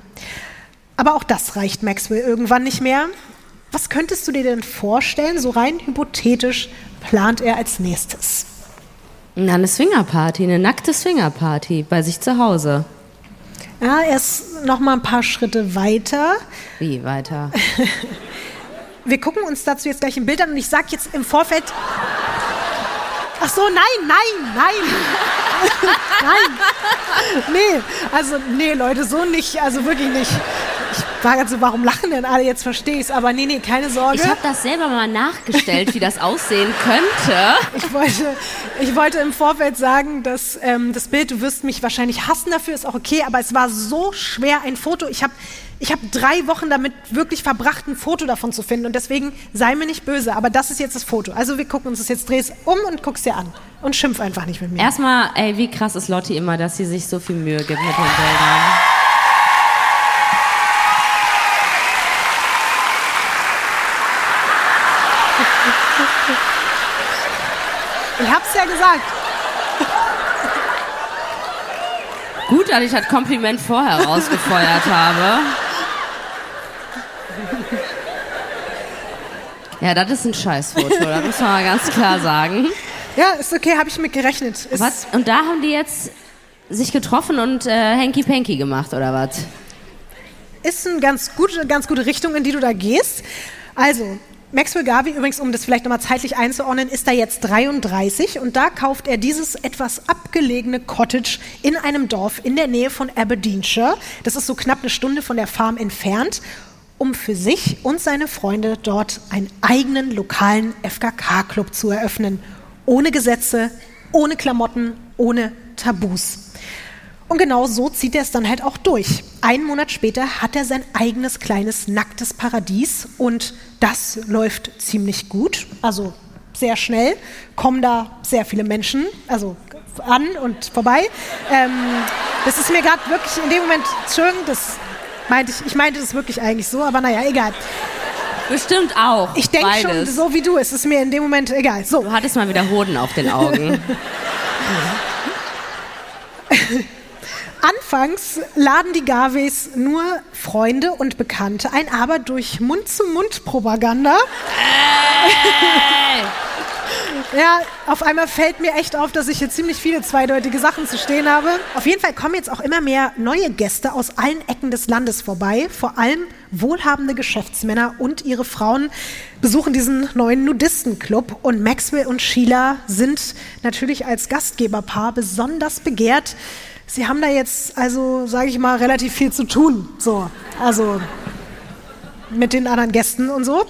Aber auch das reicht Maxwell irgendwann nicht mehr. Was könntest du dir denn vorstellen, so rein hypothetisch plant er als nächstes? Eine Swingerparty, eine nackte Swingerparty bei sich zu Hause. Ja, erst noch mal ein paar Schritte weiter. Wie weiter? <laughs> Wir gucken uns dazu jetzt gleich ein Bild an und ich sag jetzt im Vorfeld. Ach so, nein, nein, nein. <laughs> nein. Nee, also, nee, Leute, so nicht, also wirklich nicht. Ich war ganz so, warum lachen denn alle? Jetzt verstehe ich's, aber nee, nee, keine Sorge. Ich habe das selber mal nachgestellt, wie das aussehen könnte. Ich wollte, ich wollte im Vorfeld sagen, dass ähm, das Bild, du wirst mich wahrscheinlich hassen dafür, ist auch okay, aber es war so schwer, ein Foto. Ich habe ich hab drei Wochen damit wirklich verbracht, ein Foto davon zu finden und deswegen sei mir nicht böse, aber das ist jetzt das Foto. Also wir gucken uns das jetzt, drehst um und guckst dir an und schimpf einfach nicht mit mir. Erstmal, ey, wie krass ist Lotti immer, dass sie sich so viel Mühe gibt mit den Bildern. Ich hab's ja gesagt. Gut, dass ich das Kompliment vorher rausgefeuert habe. Ja, das ist ein Scheißfoto, das muss man mal ganz klar sagen. Ja, ist okay, habe ich mit gerechnet. Was? Und da haben die jetzt sich getroffen und äh, Hanky Panky gemacht, oder was? ist eine ganz gute, ganz gute Richtung, in die du da gehst. Also, Maxwell Garvey, übrigens, um das vielleicht nochmal zeitlich einzuordnen, ist da jetzt 33 und da kauft er dieses etwas abgelegene Cottage in einem Dorf in der Nähe von Aberdeenshire. Das ist so knapp eine Stunde von der Farm entfernt, um für sich und seine Freunde dort einen eigenen lokalen FKK-Club zu eröffnen. Ohne Gesetze, ohne Klamotten, ohne Tabus. Und genau so zieht er es dann halt auch durch. Einen Monat später hat er sein eigenes kleines nacktes Paradies und das läuft ziemlich gut. Also sehr schnell kommen da sehr viele Menschen, also an und vorbei. Ähm, das ist mir gerade wirklich in dem Moment, Entschuldigung, das meinte ich, ich meinte das wirklich eigentlich so, aber naja, egal. Bestimmt auch. Ich denke schon so wie du, es ist mir in dem Moment egal. So, Du hattest mal wieder Hoden auf den Augen. <laughs> Anfangs laden die Garveys nur Freunde und Bekannte ein, aber durch Mund-zu-Mund-Propaganda. <laughs> Ja, auf einmal fällt mir echt auf, dass ich hier ziemlich viele zweideutige Sachen zu stehen habe. Auf jeden Fall kommen jetzt auch immer mehr neue Gäste aus allen Ecken des Landes vorbei. Vor allem wohlhabende Geschäftsmänner und ihre Frauen besuchen diesen neuen Nudistenclub. Und Maxwell und Sheila sind natürlich als Gastgeberpaar besonders begehrt. Sie haben da jetzt, also sage ich mal, relativ viel zu tun. So, also mit den anderen Gästen und so.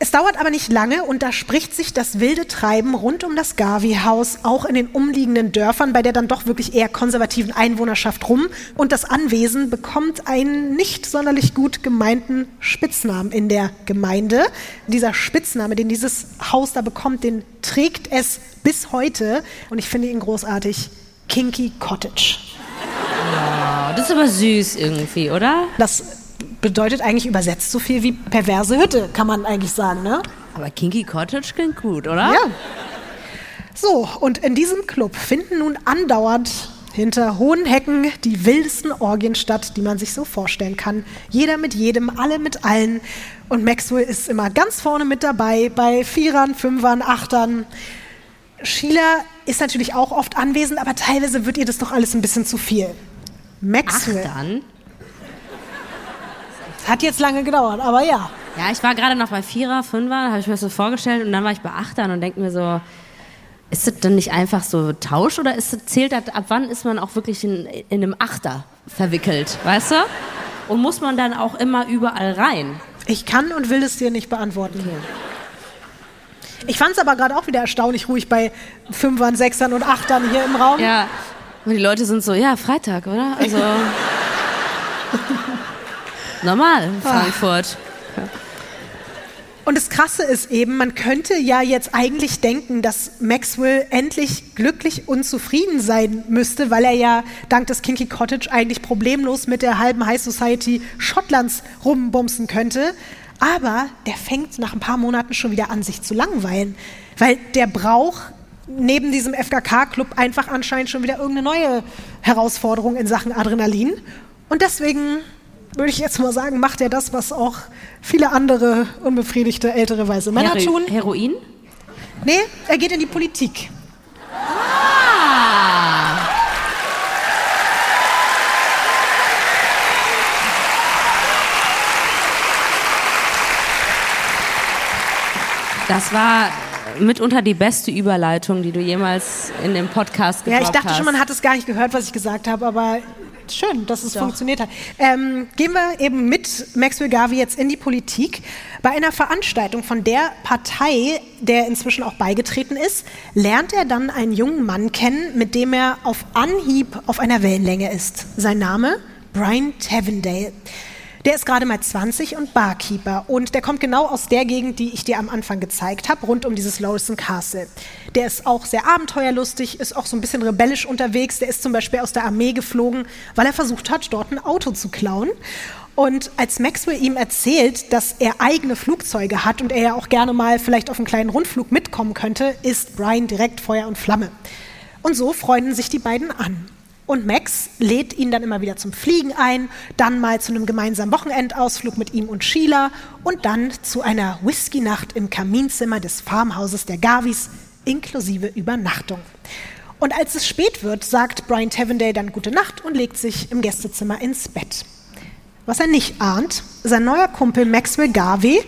Es dauert aber nicht lange und da spricht sich das wilde Treiben rund um das Garvey-Haus auch in den umliegenden Dörfern bei der dann doch wirklich eher konservativen Einwohnerschaft rum und das Anwesen bekommt einen nicht sonderlich gut gemeinten Spitznamen in der Gemeinde. Dieser Spitzname, den dieses Haus da bekommt, den trägt es bis heute und ich finde ihn großartig. Kinky Cottage. Oh, das ist aber süß irgendwie, oder? Das bedeutet eigentlich übersetzt so viel wie perverse Hütte, kann man eigentlich sagen, ne? Aber Kinky Cottage klingt gut, oder? Ja. So, und in diesem Club finden nun andauernd hinter hohen Hecken die wildesten Orgien statt, die man sich so vorstellen kann. Jeder mit jedem, alle mit allen. Und Maxwell ist immer ganz vorne mit dabei, bei Vierern, Fünfern, Achtern. Sheila ist natürlich auch oft anwesend, aber teilweise wird ihr das doch alles ein bisschen zu viel. Maxwell Ach dann. hat jetzt lange gedauert, aber ja. Ja, ich war gerade noch bei Vierer, Fünfer, habe ich mir das so vorgestellt und dann war ich bei Achtern und denke mir so, ist das dann nicht einfach so Tausch oder ist das, zählt das, ab wann ist man auch wirklich in, in einem Achter verwickelt, weißt du? Und muss man dann auch immer überall rein? Ich kann und will es dir nicht beantworten. Ich fand es aber gerade auch wieder erstaunlich ruhig bei Fünfern, Sechsern und Achtern hier im Raum. Ja. Und die Leute sind so, ja, Freitag, oder? Also. <laughs> normal in Frankfurt. Und das Krasse ist eben, man könnte ja jetzt eigentlich denken, dass Maxwell endlich glücklich und zufrieden sein müsste, weil er ja dank des Kinky Cottage eigentlich problemlos mit der halben High Society Schottlands rumbumsen könnte. Aber der fängt nach ein paar Monaten schon wieder an, sich zu langweilen. Weil der braucht neben diesem FKK-Club einfach anscheinend schon wieder irgendeine neue Herausforderung in Sachen Adrenalin. Und deswegen würde ich jetzt mal sagen, macht er das, was auch viele andere unbefriedigte ältere weiße Männer Hero- tun. Heroin? Nee, er geht in die Politik. Das war mitunter die beste Überleitung, die du jemals in dem Podcast gedroppt Ja, ich dachte hast. schon, man hat es gar nicht gehört, was ich gesagt habe, aber schön, dass es funktioniert hat. Ähm, gehen wir eben mit Maxwell Garvey jetzt in die Politik. Bei einer Veranstaltung von der Partei, der inzwischen auch beigetreten ist, lernt er dann einen jungen Mann kennen, mit dem er auf Anhieb auf einer Wellenlänge ist. Sein Name? Brian Tavendale. Der ist gerade mal 20 und Barkeeper und der kommt genau aus der Gegend, die ich dir am Anfang gezeigt habe, rund um dieses Lowson Castle. Der ist auch sehr abenteuerlustig, ist auch so ein bisschen rebellisch unterwegs. Der ist zum Beispiel aus der Armee geflogen, weil er versucht hat, dort ein Auto zu klauen. Und als Maxwell ihm erzählt, dass er eigene Flugzeuge hat und er ja auch gerne mal vielleicht auf einen kleinen Rundflug mitkommen könnte, ist Brian direkt Feuer und Flamme. Und so freunden sich die beiden an. Und Max lädt ihn dann immer wieder zum Fliegen ein, dann mal zu einem gemeinsamen Wochenendausflug mit ihm und Sheila und dann zu einer Whisky-Nacht im Kaminzimmer des Farmhauses der Garvis inklusive Übernachtung. Und als es spät wird, sagt Brian Tavendale dann gute Nacht und legt sich im Gästezimmer ins Bett. Was er nicht ahnt, sein neuer Kumpel Maxwell Garvey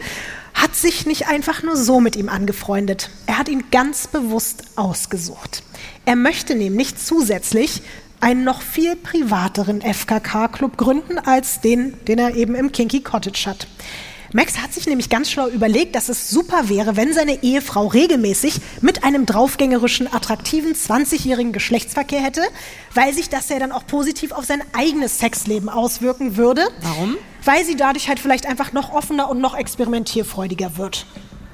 hat sich nicht einfach nur so mit ihm angefreundet. Er hat ihn ganz bewusst ausgesucht. Er möchte nämlich zusätzlich einen noch viel privateren FKK-Club gründen als den, den er eben im Kinky Cottage hat. Max hat sich nämlich ganz schlau überlegt, dass es super wäre, wenn seine Ehefrau regelmäßig mit einem draufgängerischen, attraktiven 20-jährigen Geschlechtsverkehr hätte, weil sich das ja dann auch positiv auf sein eigenes Sexleben auswirken würde. Warum? Weil sie dadurch halt vielleicht einfach noch offener und noch experimentierfreudiger wird.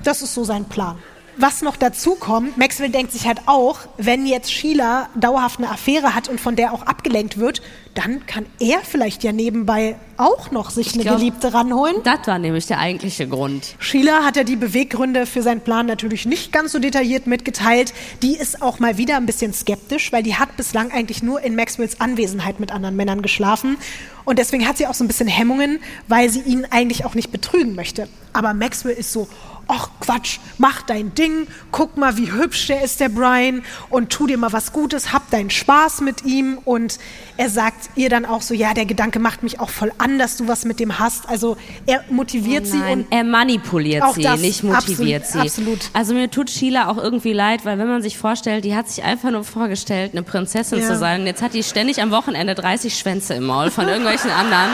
Das ist so sein Plan. Was noch dazu kommt, Maxwell denkt sich halt auch, wenn jetzt Sheila dauerhaft eine Affäre hat und von der auch abgelenkt wird, dann kann er vielleicht ja nebenbei auch noch sich eine glaub- Geliebte ranholen. Das war nämlich der eigentliche Grund. Sheila hat ja die Beweggründe für seinen Plan natürlich nicht ganz so detailliert mitgeteilt. Die ist auch mal wieder ein bisschen skeptisch, weil die hat bislang eigentlich nur in Maxwells Anwesenheit mit anderen Männern geschlafen. Und deswegen hat sie auch so ein bisschen Hemmungen, weil sie ihn eigentlich auch nicht betrügen möchte. Aber Maxwell ist so, ach Quatsch, mach dein Ding, guck mal, wie hübsch der ist, der Brian, und tu dir mal was Gutes, hab deinen Spaß mit ihm. Und er sagt ihr dann auch so, ja, der Gedanke macht mich auch voll an, dass du was mit dem hast. Also er motiviert sie Oh Nein, und er manipuliert sie, das, nicht motiviert absolut, sie. absolut. Also mir tut Sheila auch irgendwie leid, weil wenn man sich vorstellt, die hat sich einfach nur vorgestellt, eine Prinzessin Ja. zu sein. Und jetzt hat die ständig am Wochenende 30 Schwänze im Maul von irgendwelchen anderen.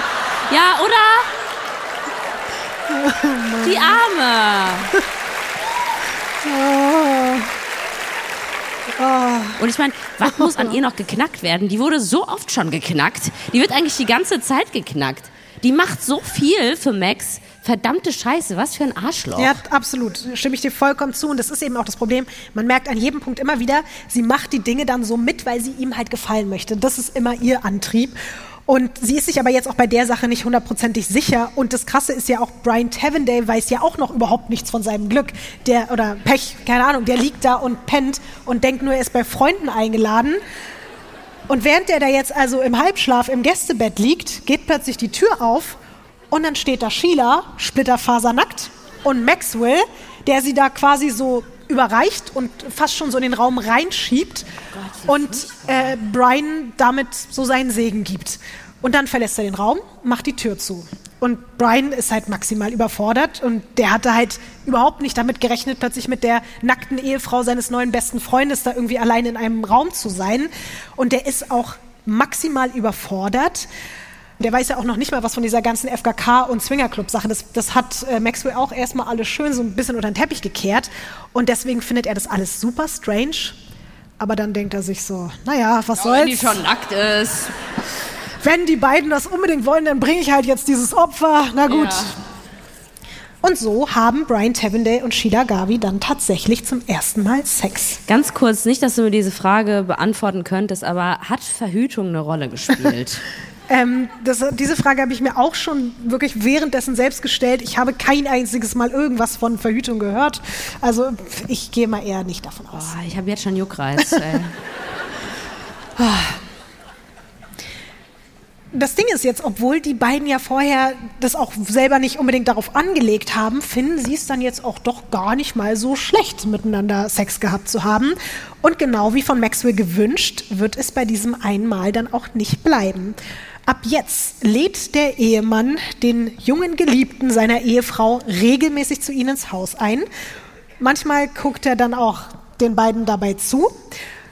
Ja, oder? Die Arme. Und ich meine, was muss an ihr noch geknackt werden? Die wurde so oft schon geknackt. Die wird eigentlich die ganze Zeit geknackt. Die macht so viel für Max. Verdammte Scheiße, was für ein Arschloch. Ja, absolut. Stimme ich dir vollkommen zu. Und das ist eben auch das Problem. Man merkt an jedem Punkt immer wieder, sie macht die Dinge dann so mit, weil sie ihm halt gefallen möchte. Das ist immer ihr Antrieb. Und sie ist sich aber jetzt auch bei der Sache nicht hundertprozentig sicher. Und das Krasse ist ja auch, Brian Tavendale weiß ja auch noch überhaupt nichts von seinem Glück. Der, oder Pech, keine Ahnung, der liegt da und pennt und denkt nur, er ist bei Freunden eingeladen. Und während er da jetzt also im Halbschlaf im Gästebett liegt, geht plötzlich die Tür auf und dann steht da Sheila, splitterfasernackt, und Maxwell, der sie da quasi so überreicht und fast schon so in den Raum reinschiebt und äh, Brian damit so seinen Segen gibt. Und dann verlässt er den Raum, macht die Tür zu. Und Brian ist halt maximal überfordert und der hatte halt überhaupt nicht damit gerechnet, plötzlich mit der nackten Ehefrau seines neuen besten Freundes da irgendwie allein in einem Raum zu sein. Und der ist auch maximal überfordert. Der weiß ja auch noch nicht mal was von dieser ganzen FKK- und Swingerclub-Sache. Das, das hat äh, Maxwell auch erstmal alles schön so ein bisschen unter den Teppich gekehrt. Und deswegen findet er das alles super strange. Aber dann denkt er sich so, naja, was Wenn die soll's. schon nackt ist. Wenn die beiden das unbedingt wollen, dann bringe ich halt jetzt dieses Opfer. Na gut. Ja. Und so haben Brian Tavendale und Sheila Garvey dann tatsächlich zum ersten Mal Sex. Ganz kurz, nicht, dass du mir diese Frage beantworten könntest, aber hat Verhütung eine Rolle gespielt? <laughs> Ähm, das, diese Frage habe ich mir auch schon wirklich währenddessen selbst gestellt. Ich habe kein einziges Mal irgendwas von Verhütung gehört. Also ich gehe mal eher nicht davon aus. Boah, ich habe jetzt schon Juckreiz. <laughs> Das Ding ist jetzt, obwohl die beiden ja vorher das auch selber nicht unbedingt darauf angelegt haben, finden sie es dann jetzt auch doch gar nicht mal so schlecht, miteinander Sex gehabt zu haben. Und genau wie von Maxwell gewünscht, wird es bei diesem einmal dann auch nicht bleiben. Ab jetzt lädt der Ehemann den jungen Geliebten seiner Ehefrau regelmäßig zu ihnen ins Haus ein. Manchmal guckt er dann auch den beiden dabei zu,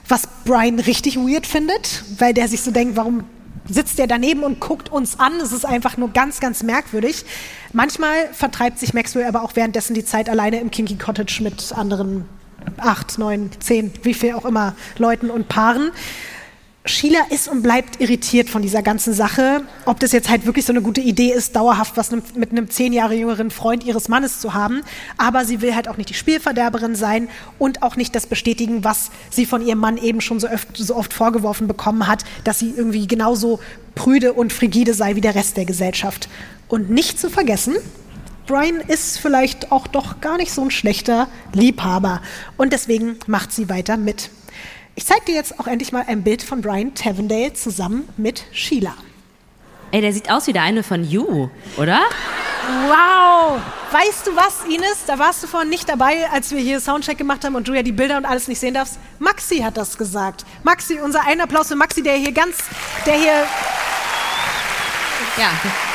was Brian richtig weird findet, weil der sich so denkt, warum sitzt der daneben und guckt uns an. Es ist einfach nur ganz, ganz merkwürdig. Manchmal vertreibt sich Maxwell aber auch währenddessen die Zeit alleine im Kinky Cottage mit anderen acht, neun, zehn, wie viel auch immer Leuten und Paaren. Sheila ist und bleibt irritiert von dieser ganzen Sache, ob das jetzt halt wirklich so eine gute Idee ist, dauerhaft was mit einem zehn Jahre jüngeren Freund ihres Mannes zu haben. Aber sie will halt auch nicht die Spielverderberin sein und auch nicht das bestätigen, was sie von ihrem Mann eben schon so oft, so oft vorgeworfen bekommen hat, dass sie irgendwie genauso prüde und frigide sei wie der Rest der Gesellschaft. Und nicht zu vergessen, Brian ist vielleicht auch doch gar nicht so ein schlechter Liebhaber. Und deswegen macht sie weiter mit. Ich zeige dir jetzt auch endlich mal ein Bild von Brian Tavendale zusammen mit Sheila. Ey, der sieht aus wie der eine von You, oder? Wow! Weißt du was, Ines? Da warst du vorhin nicht dabei, als wir hier Soundcheck gemacht haben und du ja die Bilder und alles nicht sehen darfst. Maxi hat das gesagt. Maxi, unser einen Applaus für Maxi, der hier ganz, der hier ja,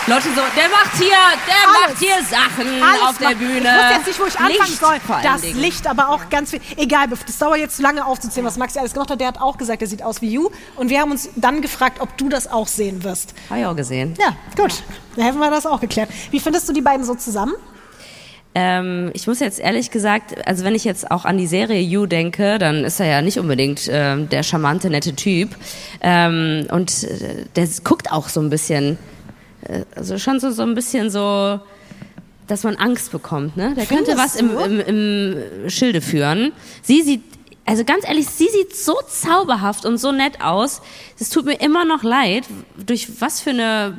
Leute so, der macht hier, der Alles. macht hier Sachen alles auf der macht. Bühne. Ich wusste jetzt nicht, wo ich anfangen Licht soll. vor allen Das Dingen. Licht aber auch ganz viel. Egal, das dauert jetzt zu lange aufzuzählen, was Maxi alles gemacht hat. Der hat auch gesagt, er sieht aus wie You. Und wir haben uns dann gefragt, ob du das auch sehen wirst. Hab ich auch gesehen. Ja, gut. Dann haben wir das auch geklärt. Wie findest du die beiden so zusammen? Ähm, ich muss jetzt ehrlich gesagt, also wenn ich jetzt auch an die Serie You denke, dann ist er ja nicht unbedingt ähm, der charmante, nette Typ. Ähm, und äh, der guckt auch so ein bisschen, äh, also schon so, so ein bisschen so, dass man Angst bekommt. Ne? Der könnte was im, im, im Schilde führen. Sie sieht, also ganz ehrlich, sie sieht so zauberhaft und so nett aus. Es tut mir immer noch leid, durch was für eine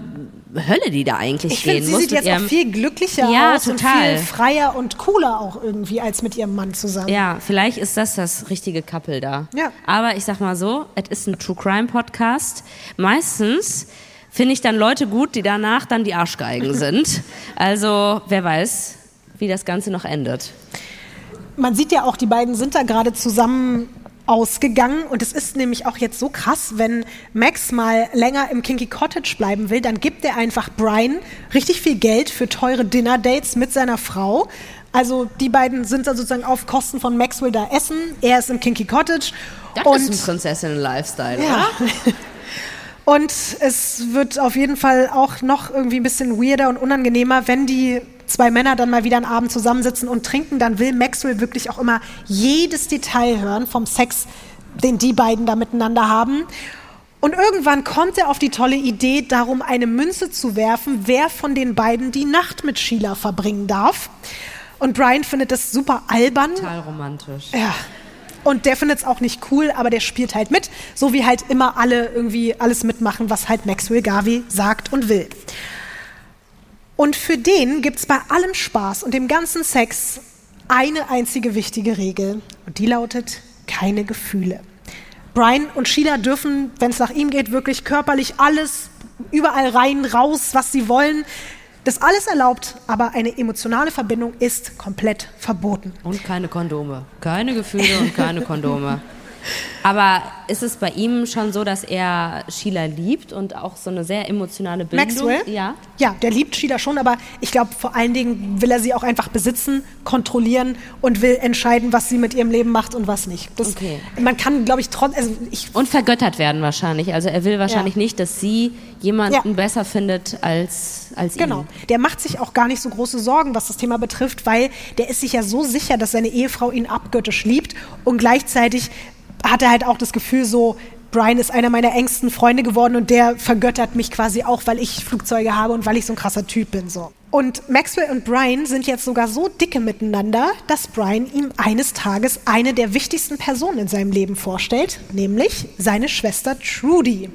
Hölle die da eigentlich Ich gehen finde, sie muss. sieht mit jetzt auch viel glücklicher Ja, aus und total. viel freier und cooler auch irgendwie als mit ihrem Mann zusammen. Ja, vielleicht ist das das richtige Couple da. Ja. Aber ich sag mal so, es ist ein True Crime Podcast. Meistens finde ich dann Leute gut, die danach dann die Arschgeigen <laughs> sind. Also, wer weiß, wie das Ganze noch endet. Man sieht ja auch, die beiden sind da gerade zusammen ausgegangen und es ist nämlich auch jetzt so krass, wenn Max mal länger im Kinky Cottage bleiben will, dann gibt er einfach Brian richtig viel Geld für teure Dinner-Dates mit seiner Frau. Also die beiden sind dann sozusagen auf Kosten von Maxwell da essen, er ist im Kinky Cottage Das und ist ein Prinzessinnen-Lifestyle, ja. oder? <laughs> Und es wird auf jeden Fall auch noch irgendwie ein bisschen weirder und unangenehmer, wenn die zwei Männer dann mal wieder einen Abend zusammensitzen und trinken, dann will Maxwell wirklich auch immer jedes Detail hören vom Sex, den die beiden da miteinander haben. Und irgendwann kommt er auf die tolle Idee, darum eine Münze zu werfen, wer von den beiden die Nacht mit Sheila verbringen darf. Und Brian findet das super albern. Total romantisch. Ja. Und der findet es auch nicht cool, aber der spielt halt mit, so wie halt immer alle irgendwie alles mitmachen, was halt Maxwell Garvey sagt und will. Und für den gibt es bei allem Spaß und dem ganzen Sex eine einzige wichtige Regel. Und die lautet, keine Gefühle. Brian und Sheila dürfen, wenn es nach ihm geht, wirklich körperlich alles, überall rein, raus, was sie wollen. Das alles erlaubt, aber eine emotionale Verbindung ist komplett verboten. Und keine Kondome. Keine Gefühle und keine Kondome. <laughs> Aber ist es bei ihm schon so, dass er Sheila liebt und auch so eine sehr emotionale Bindung? Maxwell? Ja. Ja, der liebt Sheila schon, aber ich glaube, vor allen Dingen will er sie auch einfach besitzen, kontrollieren und will entscheiden, was sie mit ihrem Leben macht und was nicht. Das, Okay. Man kann, glaube ich, trotz, also ich, Und vergöttert werden wahrscheinlich. Also er will wahrscheinlich Ja. nicht, dass sie jemanden Ja. besser findet als, als genau, ihn. der macht sich auch gar nicht so große Sorgen, was das Thema betrifft, weil der ist sich ja so sicher, dass seine Ehefrau ihn abgöttisch liebt und gleichzeitig hat er halt auch das Gefühl so, Brian ist einer meiner engsten Freunde geworden und der vergöttert mich quasi auch, weil ich Flugzeuge habe und weil ich so ein krasser Typ bin. So. Und Maxwell und Brian sind jetzt sogar so dicke miteinander, dass Brian ihm eines Tages eine der wichtigsten Personen in seinem Leben vorstellt, nämlich seine Schwester Trudy.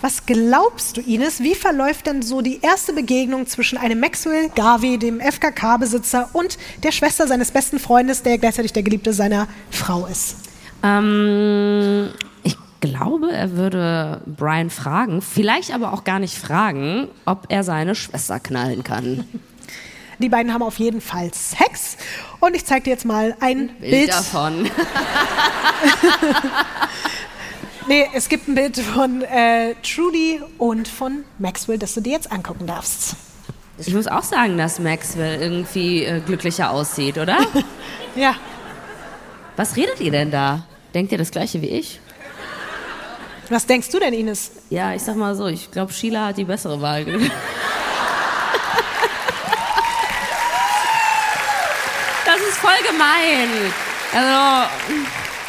Was glaubst du, Ines, wie verläuft denn so die erste Begegnung zwischen einem Maxwell Garvey, dem FKK-Besitzer, und der Schwester seines besten Freundes, der gleichzeitig der Geliebte seiner Frau ist? Ähm, ich glaube, er würde Brian fragen, vielleicht aber auch gar nicht fragen, ob er seine Schwester knallen kann. Die beiden haben auf jeden Fall Sex. Und ich zeige dir jetzt mal ein Bild, Bild. davon. <laughs> Nee, es gibt ein Bild von äh, Trudy und von Maxwell, das du dir jetzt angucken darfst. Ich muss auch sagen, dass Maxwell irgendwie äh, glücklicher aussieht, oder? <laughs> Ja. Was redet ihr denn da? Denkt ihr das gleiche wie ich? Was denkst du denn, Ines? Ja, ich sag mal so, ich glaube, Sheila hat die bessere Wahl. <laughs> Das ist voll gemein. Also,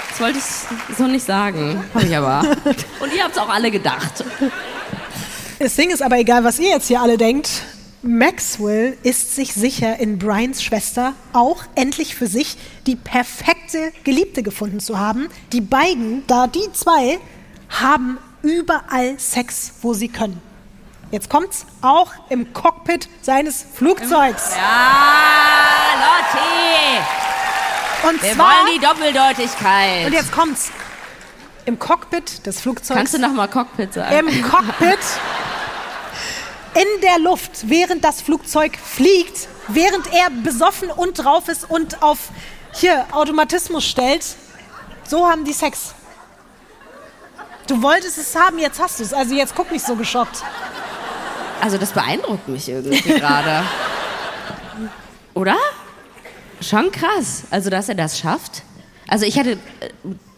das wollte ich so nicht sagen. Habe ich aber. <laughs> Und ihr habt es auch alle gedacht. Das Ding ist aber egal, was ihr jetzt hier alle denkt. Maxwell ist sich sicher, in Brians Schwester auch endlich für sich die perfekte Geliebte gefunden zu haben. Die beiden, da die zwei, haben überall Sex, wo sie können. Jetzt kommt's auch im Cockpit seines Flugzeugs. Ja, Lotti! Und Wir zwar, wollen die Doppeldeutigkeit. und jetzt kommt's, im Cockpit des Flugzeugs. Kannst du nochmal Cockpit sagen? im Cockpit in der Luft, während das Flugzeug fliegt, während er besoffen und drauf ist und auf hier Automatismus stellt. So haben die Sex. Du wolltest es haben, jetzt hast du es. Also jetzt guck nicht so geschockt. Also das beeindruckt mich irgendwie gerade. Oder? Schon krass. Also, dass er das schafft. Also ich hatte äh,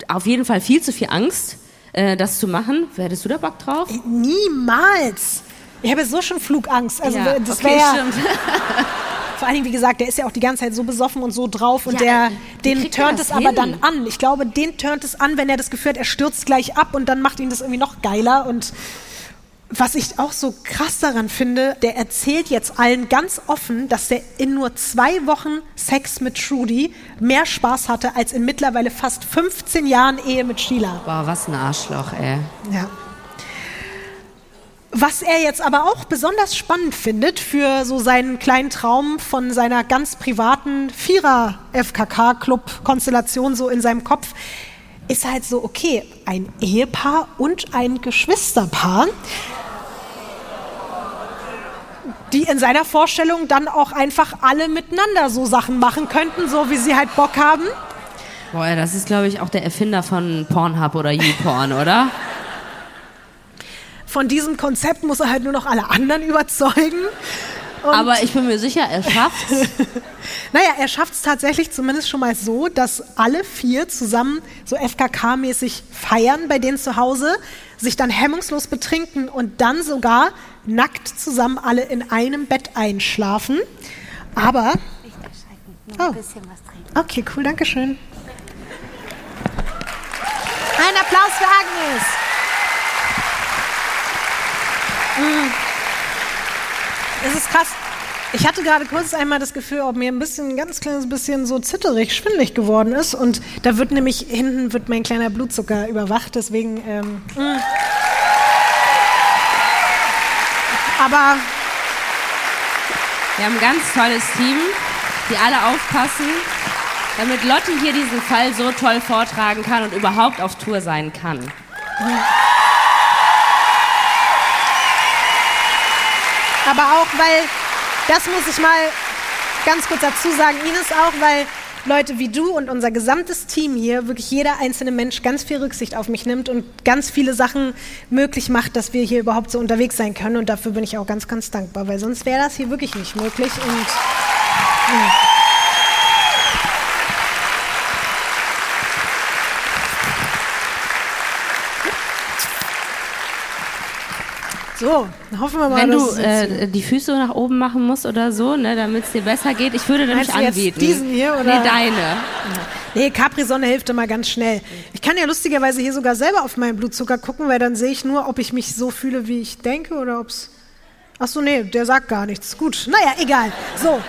auf jeden Fall viel zu viel Angst, äh, das zu machen. Hättest du da Bock drauf? Niemals. Ich habe so schon Flugangst. Also Ja, das okay, wäre ja, <laughs> vor allen Dingen, wie gesagt, der ist ja auch die ganze Zeit so besoffen und so drauf und Ja, der, den turnt es aber hin? dann an. Ich glaube, den turnt es an, wenn er das Gefühl hat, er stürzt gleich ab und dann macht ihn das irgendwie noch geiler und was ich auch so krass daran finde, der erzählt jetzt allen ganz offen, dass er in nur zwei Wochen Sex mit Trudy mehr Spaß hatte als in mittlerweile fast 15 Jahren Ehe mit Sheila. Boah, was ein Arschloch, ey. Ja. Was er jetzt aber auch besonders spannend findet für so seinen kleinen Traum von seiner ganz privaten Vierer-FKK-Club-Konstellation so in seinem Kopf, ist halt so, okay, ein Ehepaar und ein Geschwisterpaar, die in seiner Vorstellung dann auch einfach alle miteinander so Sachen machen könnten, so wie sie halt Bock haben. Boah, das ist, glaube ich, auch der Erfinder von Pornhub oder YouPorn, oder? Von diesem Konzept muss er halt nur noch alle anderen überzeugen. Und Aber ich bin mir sicher, er schafft's. <laughs> Naja, er schafft es tatsächlich zumindest schon mal so, dass alle vier zusammen so FKK-mäßig feiern bei denen zu Hause, sich dann hemmungslos betrinken und dann sogar nackt zusammen alle in einem Bett einschlafen. Aber. Oh. Okay, cool, danke schön. Ein Applaus für Agnes. Es ist krass. Ich hatte gerade kurz einmal das Gefühl, ob mir ein bisschen, ein ganz kleines bisschen so zitterig, schwindelig geworden ist. Und da wird nämlich hinten wird mein kleiner Blutzucker überwacht. Deswegen. Ähm, mm. Aber Wir haben ein ganz tolles Team, die alle aufpassen, damit Lotti hier diesen Fall so toll vortragen kann und überhaupt auf Tour sein kann. Aber auch, weil, das muss ich mal ganz kurz dazu sagen, Ines auch, weil Leute wie du und unser gesamtes Team hier, wirklich jeder einzelne Mensch ganz viel Rücksicht auf mich nimmt und ganz viele Sachen möglich macht, dass wir hier überhaupt so unterwegs sein können. Und dafür bin ich auch ganz, ganz dankbar, weil sonst wäre das hier wirklich nicht möglich. Und so, dann hoffen wir mal, Wenn dass du äh, die Füße nach oben machen musst oder so, ne, damit es dir besser geht, ich würde nämlich du jetzt anbieten. diesen hier, oder? Nee, deine. Nee, Capri-Sonne hilft immer ganz schnell. Ich kann ja lustigerweise hier sogar selber auf meinen Blutzucker gucken, weil dann sehe ich nur, ob ich mich so fühle, wie ich denke oder ob es. Ach so, nee, der sagt gar nichts. Gut, naja, egal. So,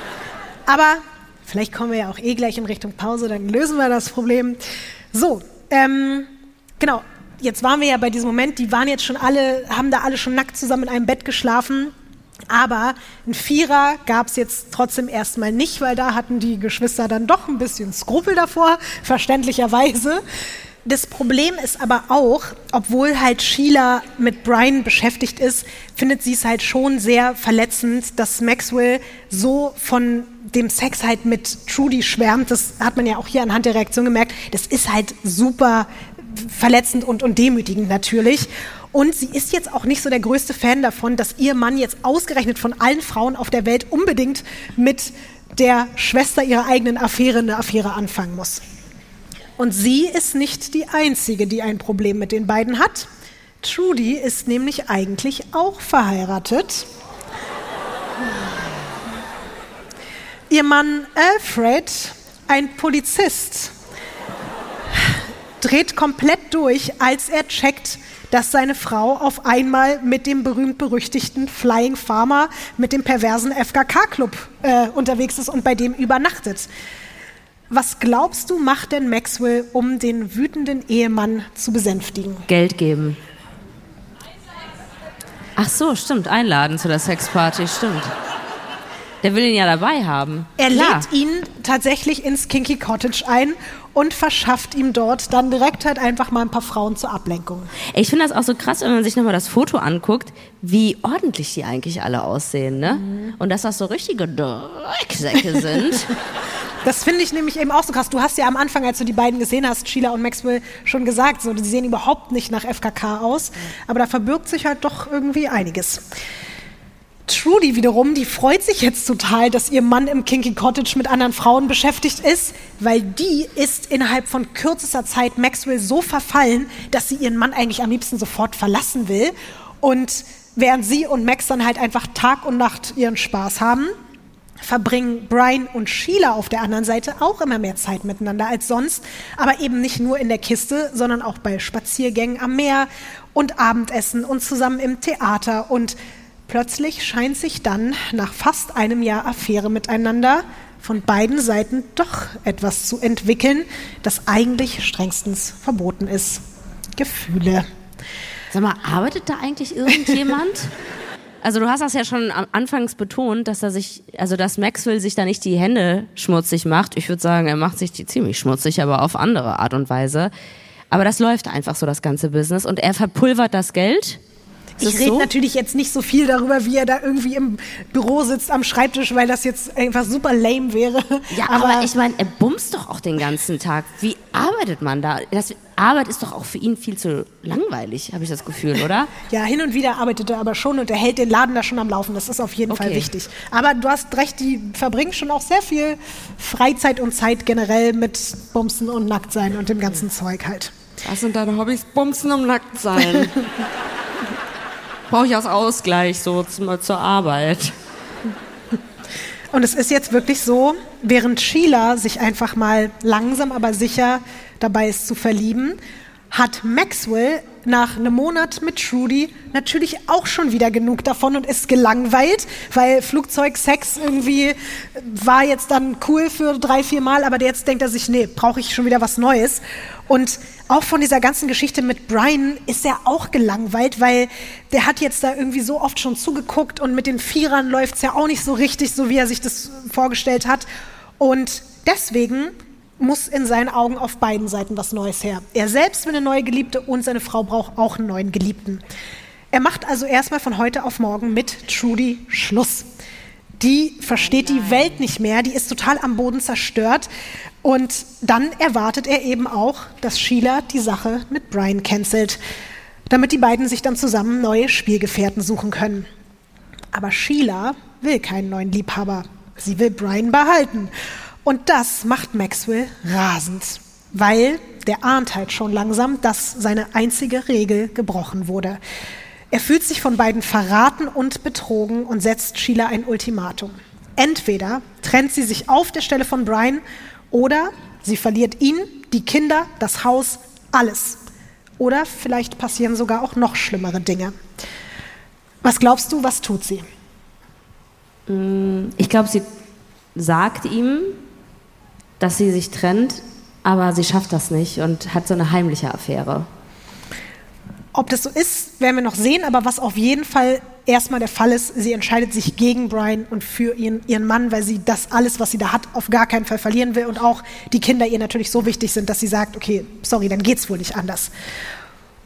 aber vielleicht kommen wir ja auch eh gleich in Richtung Pause, dann lösen wir das Problem. So, ähm, genau. Jetzt waren wir ja bei diesem Moment, die waren jetzt schon alle, haben da alle schon nackt zusammen in einem Bett geschlafen. Aber ein Vierer gab es jetzt trotzdem erstmal nicht, weil da hatten die Geschwister dann doch ein bisschen Skrupel davor, <laughs> verständlicherweise. Das Problem ist aber auch, obwohl halt Sheila mit Brian beschäftigt ist, findet sie es halt schon sehr verletzend, dass Maxwell so von dem Sex halt mit Trudy schwärmt. Das hat man ja auch hier anhand der Reaktion gemerkt. Das ist halt super verletzend und, und demütigend natürlich. Und sie ist jetzt auch nicht so der größte Fan davon, dass ihr Mann jetzt ausgerechnet von allen Frauen auf der Welt unbedingt mit der Schwester ihrer eigenen Affäre eine Affäre anfangen muss. Und sie ist nicht die Einzige, die ein Problem mit den beiden hat. Trudy ist nämlich eigentlich auch verheiratet. Ihr Mann Alfred, ein Polizist, dreht komplett durch, als er checkt, dass seine Frau auf einmal mit dem berühmt-berüchtigten Flying Farmer, mit dem perversen FKK-Club äh, unterwegs ist und bei dem übernachtet. Was glaubst du, macht denn Maxwell, um den wütenden Ehemann zu besänftigen? Geld geben. Ach so, stimmt. Einladen zu der Sexparty, stimmt. Der will ihn ja dabei haben. Er Klar. lädt ihn tatsächlich ins Kinky Cottage ein und verschafft ihm dort dann direkt halt einfach mal ein paar Frauen zur Ablenkung. Ich finde das auch so krass, wenn man sich nochmal das Foto anguckt, wie ordentlich die eigentlich alle aussehen, ne? Und dass das so richtige Drecksäcke sind. <laughs> Das finde ich nämlich eben auch so krass. Du hast ja am Anfang, als du die beiden gesehen hast, Sheila und Maxwell, schon gesagt, so, die sehen überhaupt nicht nach FKK aus. Aber da verbirgt sich halt doch irgendwie einiges. Trudy wiederum, die freut sich jetzt total, dass ihr Mann im Kinky Cottage mit anderen Frauen beschäftigt ist, weil die ist innerhalb von kürzester Zeit Maxwell so verfallen, dass sie ihren Mann eigentlich am liebsten sofort verlassen will. Und während sie und Max dann halt einfach Tag und Nacht ihren Spaß haben, verbringen Brian und Sheila auf der anderen Seite auch immer mehr Zeit miteinander als sonst, aber eben nicht nur in der Kiste, sondern auch bei Spaziergängen am Meer und Abendessen und zusammen im Theater und plötzlich scheint sich dann nach fast einem Jahr Affäre miteinander von beiden Seiten doch etwas zu entwickeln, das eigentlich strengstens verboten ist. Gefühle. Sag mal, arbeitet da eigentlich irgendjemand? <laughs> Also du hast das ja schon am Anfangs betont, dass er sich, also dass Maxwell sich da nicht die Hände schmutzig macht. Ich würde sagen, er macht sich die ziemlich schmutzig, aber auf andere Art und Weise. Aber das läuft einfach so, das ganze Business. Und er verpulvert das Geld. Ist Ich rede so? natürlich jetzt nicht so viel darüber, wie er da irgendwie im Büro sitzt am Schreibtisch, weil das jetzt einfach super lame wäre. Ja, aber, ich meine, er bumst doch auch den ganzen Tag. Wie arbeitet man da? Das, Arbeit ist doch auch für ihn viel zu langweilig, habe ich das Gefühl, oder? Ja, hin und wieder arbeitet er aber schon und er hält den Laden da schon am Laufen. Das ist auf jeden Fall Okay. wichtig. Aber du hast recht, die verbringen schon auch sehr viel Freizeit und Zeit generell mit Bumsen und Nacktsein und dem ganzen Zeug halt. Was sind deine Hobbys? Bumsen und nackt sein. <laughs> Brauche ich als Ausgleich so zum, zur Arbeit. Und es ist jetzt wirklich so, während Sheila sich einfach mal langsam aber sicher dabei ist zu verlieben, hat Maxwell nach einem Monat mit Trudy natürlich auch schon wieder genug davon und ist gelangweilt, weil Flugzeugsex irgendwie war jetzt dann cool für drei, vier Mal, aber jetzt denkt er sich, nee, brauche ich schon wieder was Neues. Und auch von dieser ganzen Geschichte mit Brian ist er auch gelangweilt, weil der hat jetzt da irgendwie so oft schon zugeguckt und mit den Vierern läuft es ja auch nicht so richtig, so wie er sich das vorgestellt hat. Und deswegen muss in seinen Augen auf beiden Seiten was Neues her. Er selbst will eine neue Geliebte und seine Frau braucht auch einen neuen Geliebten. Er macht also erstmal von heute auf morgen mit Trudy Schluss. Die versteht die Welt nicht mehr, die ist total am Boden zerstört. Und dann erwartet er eben auch, dass Sheila die Sache mit Brian cancelt, damit die beiden sich dann zusammen neue Spielgefährten suchen können. Aber Sheila will keinen neuen Liebhaber. Sie will Brian behalten. Und das macht Maxwell rasend, weil der ahnt halt schon langsam, dass seine einzige Regel gebrochen wurde. Er fühlt sich von beiden verraten und betrogen und setzt Sheila ein Ultimatum. Entweder trennt sie sich auf der Stelle von Brian oder sie verliert ihn, die Kinder, das Haus, alles. Oder vielleicht passieren sogar auch noch schlimmere Dinge. Was glaubst du, was tut sie? Ich glaube, sie sagt ihm, dass sie sich trennt, aber sie schafft das nicht und hat so eine heimliche Affäre. Ob das so ist, werden wir noch sehen, aber was auf jeden Fall erstmal der Fall ist, sie entscheidet sich gegen Brian und für ihren, ihren Mann, weil sie das alles, was sie da hat, auf gar keinen Fall verlieren will und auch die Kinder ihr natürlich so wichtig sind, dass sie sagt, okay, sorry, dann geht's wohl nicht anders.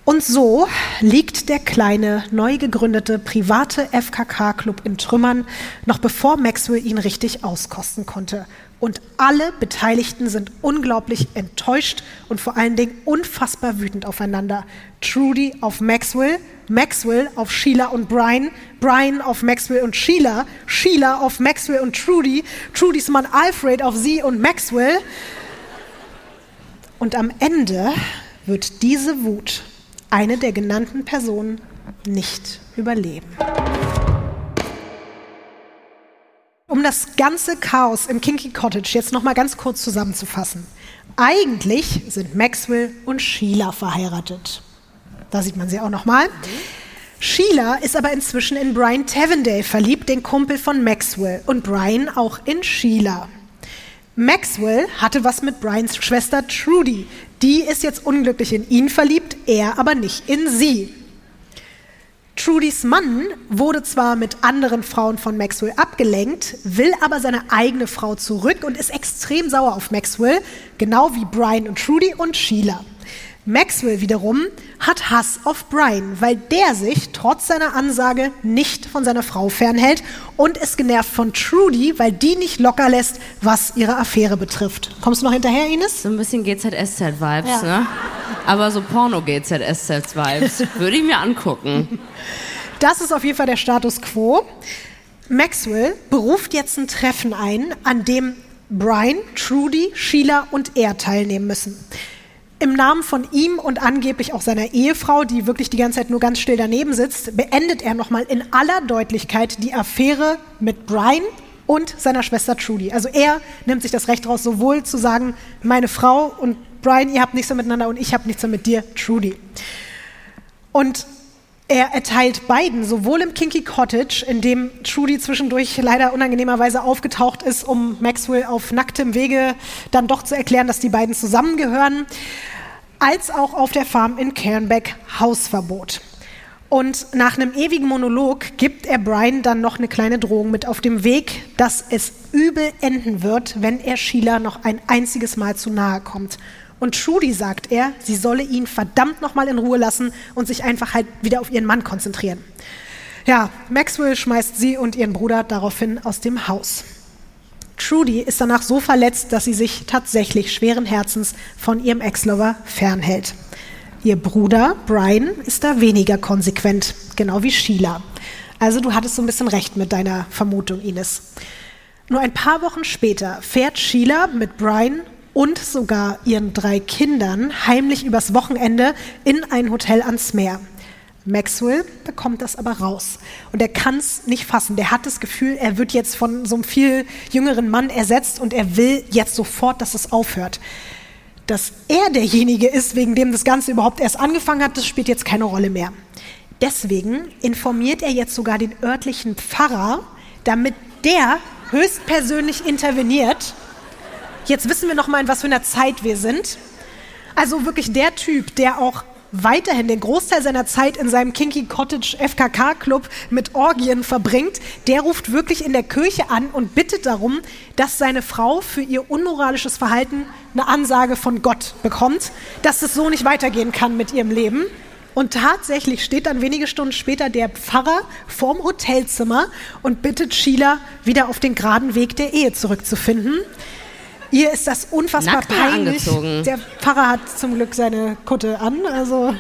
Und so liegt der kleine, neu gegründete private FKK-Club in Trümmern, noch bevor Maxwell ihn richtig auskosten konnte. Und alle Beteiligten sind unglaublich enttäuscht und vor allen Dingen unfassbar wütend aufeinander. Trudy auf Maxwell, Maxwell auf Sheila und Brian, Brian auf Maxwell und Sheila, Sheila auf Maxwell und Trudy, Trudys Mann Alfred auf sie und Maxwell. Und am Ende wird diese Wut eine der genannten Personen nicht überleben. Um das ganze Chaos im Kinky Cottage jetzt noch mal ganz kurz zusammenzufassen. Eigentlich sind Maxwell und Sheila verheiratet. Da sieht man sie auch noch mal. Sheila ist aber inzwischen in Brian Tavendale verliebt, den Kumpel von Maxwell, und Brian auch in Sheila. Maxwell hatte was mit Brians Schwester Trudy. Die ist jetzt unglücklich in ihn verliebt, er aber nicht in sie. Trudys Mann wurde zwar mit anderen Frauen von Maxwell abgelenkt, will aber seine eigene Frau zurück und ist extrem sauer auf Maxwell, genau wie Brian und Trudy und Sheila. Maxwell wiederum hat Hass auf Brian, weil der sich trotz seiner Ansage nicht von seiner Frau fernhält und ist genervt von Trudy, weil die nicht locker lässt, was ihre Affäre betrifft. Kommst du noch hinterher, Ines? So ein bisschen GZSZ-Vibes, ja. ne? Aber so Porno-GZSZ-Vibes. <laughs> Würde ich mir angucken. Das ist auf jeden Fall der Status quo. Maxwell beruft jetzt ein Treffen ein, an dem Brian, Trudy, Sheila und er teilnehmen müssen im Namen von ihm und angeblich auch seiner Ehefrau, die wirklich die ganze Zeit nur ganz still daneben sitzt, beendet er nochmal in aller Deutlichkeit die Affäre mit Brian und seiner Schwester Trudy. Also er nimmt sich das Recht raus, sowohl zu sagen, meine Frau und Brian, ihr habt nichts mehr miteinander und ich habe nichts mehr mit dir, Trudy. Und er erteilt beiden, sowohl im Kinky Cottage, in dem Trudy zwischendurch leider unangenehmerweise aufgetaucht ist, um Maxwell auf nacktem Wege dann doch zu erklären, dass die beiden zusammengehören, als auch auf der Farm in Cairnbeck Hausverbot. Und nach einem ewigen Monolog gibt er Brian dann noch eine kleine Drohung mit auf dem Weg, dass es übel enden wird, wenn er Sheila noch ein einziges Mal zu nahe kommt. Und Trudy sagt er, sie solle ihn verdammt nochmal in Ruhe lassen und sich einfach halt wieder auf ihren Mann konzentrieren. Ja, Maxwell schmeißt sie und ihren Bruder daraufhin aus dem Haus. Trudy ist danach so verletzt, dass sie sich tatsächlich schweren Herzens von ihrem Ex-Lover fernhält. Ihr Bruder Brian ist da weniger konsequent, genau wie Sheila. Also du hattest so ein bisschen recht mit deiner Vermutung, Ines. Nur ein paar Wochen später fährt Sheila mit Brian und sogar ihren drei Kindern heimlich übers Wochenende in ein Hotel ans Meer. Maxwell bekommt das aber raus. Und er kann es nicht fassen. Der hat das Gefühl, er wird jetzt von so einem viel jüngeren Mann ersetzt und er will jetzt sofort, dass es aufhört. Dass er derjenige ist, wegen dem das Ganze überhaupt erst angefangen hat, das spielt jetzt keine Rolle mehr. Deswegen informiert er jetzt sogar den örtlichen Pfarrer, damit der höchstpersönlich interveniert. Jetzt wissen wir noch mal, in was für einer Zeit wir sind. Also wirklich der Typ, der auch weiterhin den Großteil seiner Zeit in seinem Kinky Cottage FKK Club mit Orgien verbringt, der ruft wirklich in der Kirche an und bittet darum, dass seine Frau für ihr unmoralisches Verhalten eine Ansage von Gott bekommt, dass es so nicht weitergehen kann mit ihrem Leben. Und tatsächlich steht dann wenige Stunden später der Pfarrer vorm Hotelzimmer und bittet Sheila, wieder auf den geraden Weg der Ehe zurückzufinden. Ihr ist das unfassbar Nackt peinlich. angezogen? Der Pfarrer hat zum Glück seine Kutte an, also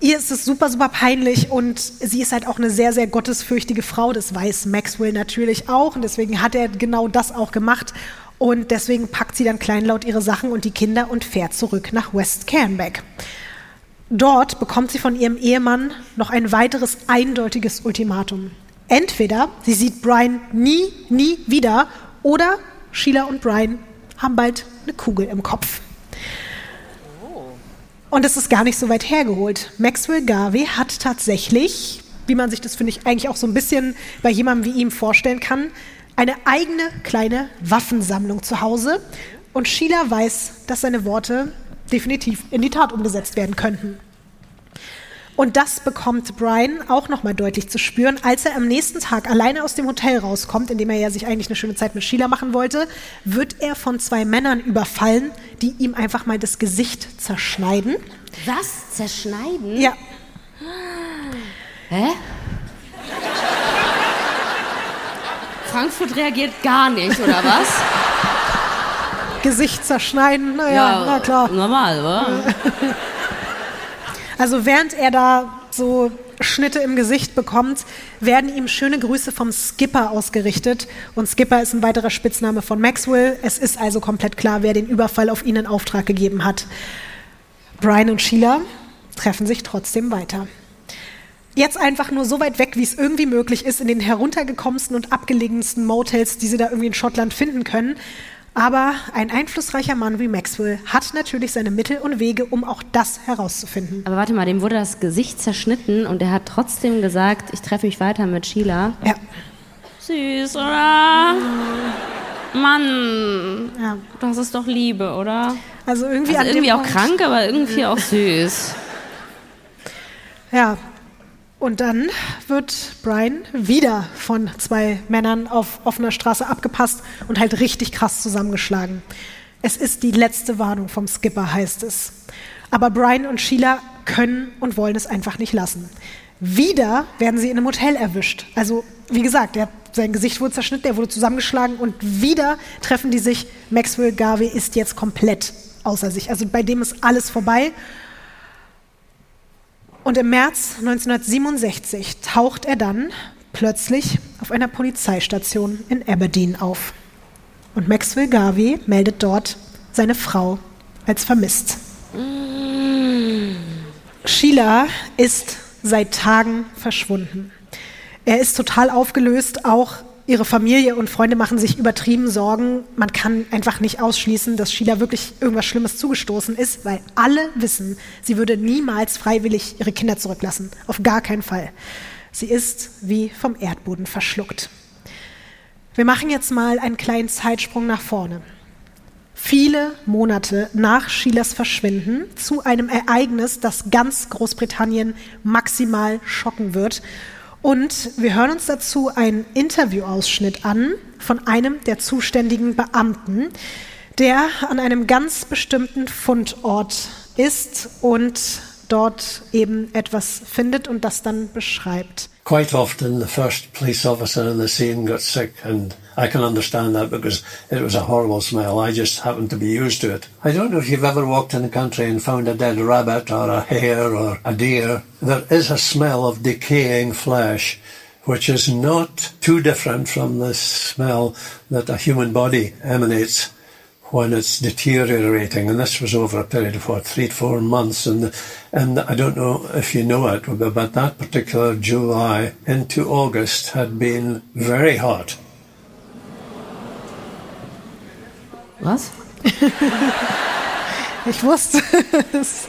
ihr ist es super, super peinlich und sie ist halt auch eine sehr, sehr gottesfürchtige Frau. Das weiß Maxwell natürlich auch und deswegen hat er genau das auch gemacht. Und deswegen packt sie dann kleinlaut ihre Sachen und die Kinder und fährt zurück nach West Cairnbeck. Dort bekommt sie von ihrem Ehemann noch ein weiteres eindeutiges Ultimatum. Entweder sie sieht Brian nie, nie wieder oder Sheila und Brian haben bald eine Kugel im Kopf. Und es ist gar nicht so weit hergeholt. Maxwell Garvey hat tatsächlich, wie man sich das, finde ich, eigentlich auch so ein bisschen bei jemandem wie ihm vorstellen kann, eine eigene kleine Waffensammlung zu Hause. Und Sheila weiß, dass seine Worte definitiv in die Tat umgesetzt werden könnten. Und das bekommt Brian auch nochmal deutlich zu spüren, als er am nächsten Tag alleine aus dem Hotel rauskommt, in dem er ja sich eigentlich eine schöne Zeit mit Sheila machen wollte, wird er von zwei Männern überfallen, die ihm einfach mal das Gesicht zerschneiden. Was? Zerschneiden? Ja, Hä? Frankfurt reagiert gar nicht, oder was? Gesicht zerschneiden, naja, na klar. Normal, oder? <laughs> Also während er da so Schnitte im Gesicht bekommt, werden ihm schöne Grüße vom Skipper ausgerichtet. Und Skipper ist ein weiterer Spitzname von Maxwell. Es ist also komplett klar, wer den Überfall auf ihn in Auftrag gegeben hat. Brian und Sheila treffen sich trotzdem weiter. Jetzt einfach nur so weit weg, wie es irgendwie möglich ist, in den heruntergekommensten und abgelegensten Motels, die sie da irgendwie in Schottland finden können. Aber ein einflussreicher Mann wie Maxwell hat natürlich seine Mittel und Wege, um auch das herauszufinden. Aber warte mal, dem wurde das Gesicht zerschnitten und er hat trotzdem gesagt, ich treffe mich weiter mit Sheila. Ja, Süß, oder? Mann, ja. das ist doch Liebe, oder? Also irgendwie Also an irgendwie dem auch Punkt, krank, aber irgendwie auch süß. Ja. Und dann wird Brian wieder von zwei Männern auf offener Straße abgepasst und halt richtig krass zusammengeschlagen. Es ist die letzte Warnung vom Skipper, heißt es. Aber Brian und Sheila können und wollen es einfach nicht lassen. Wieder werden sie in einem Hotel erwischt. Also, wie gesagt, er, sein Gesicht wurde zerschnitten, er wurde zusammengeschlagen und wieder treffen die sich. Maxwell Garvey ist jetzt komplett außer sich. Also bei dem ist alles vorbei. Und im März 1967 taucht er dann plötzlich auf einer Polizeistation in Aberdeen auf. Und Maxwell Garvey meldet dort seine Frau als vermisst. Sheila ist seit Tagen verschwunden. Er ist total aufgelöst, auch ihre Familie und Freunde machen sich übertrieben Sorgen. Man kann einfach nicht ausschließen, dass Sheila wirklich irgendwas Schlimmes zugestoßen ist, weil alle wissen, sie würde niemals freiwillig ihre Kinder zurücklassen. Auf gar keinen Fall. Sie ist wie vom Erdboden verschluckt. Wir machen jetzt mal einen kleinen Zeitsprung nach vorne. Viele Monate nach Sheilas Verschwinden zu einem Ereignis, das ganz Großbritannien maximal schocken wird. Und wir hören uns dazu einen Interviewausschnitt an von einem der zuständigen Beamten, der an einem ganz bestimmten Fundort ist und dort eben etwas findet und das dann beschreibt. Quite often, the first police officer in the scene got sick, and I can understand that because it was a horrible smell. I just happened to be used to it. I don't know if you've ever walked in the country and found a dead rabbit or a hare or a deer. There is a smell of decaying flesh, which is not too different from the smell that a human body emanates when it's deteriorating, and this was over a period of what three to four months, and and I don't know if you know it, but that particular July into August had been very hot. Was? Ich wusste es.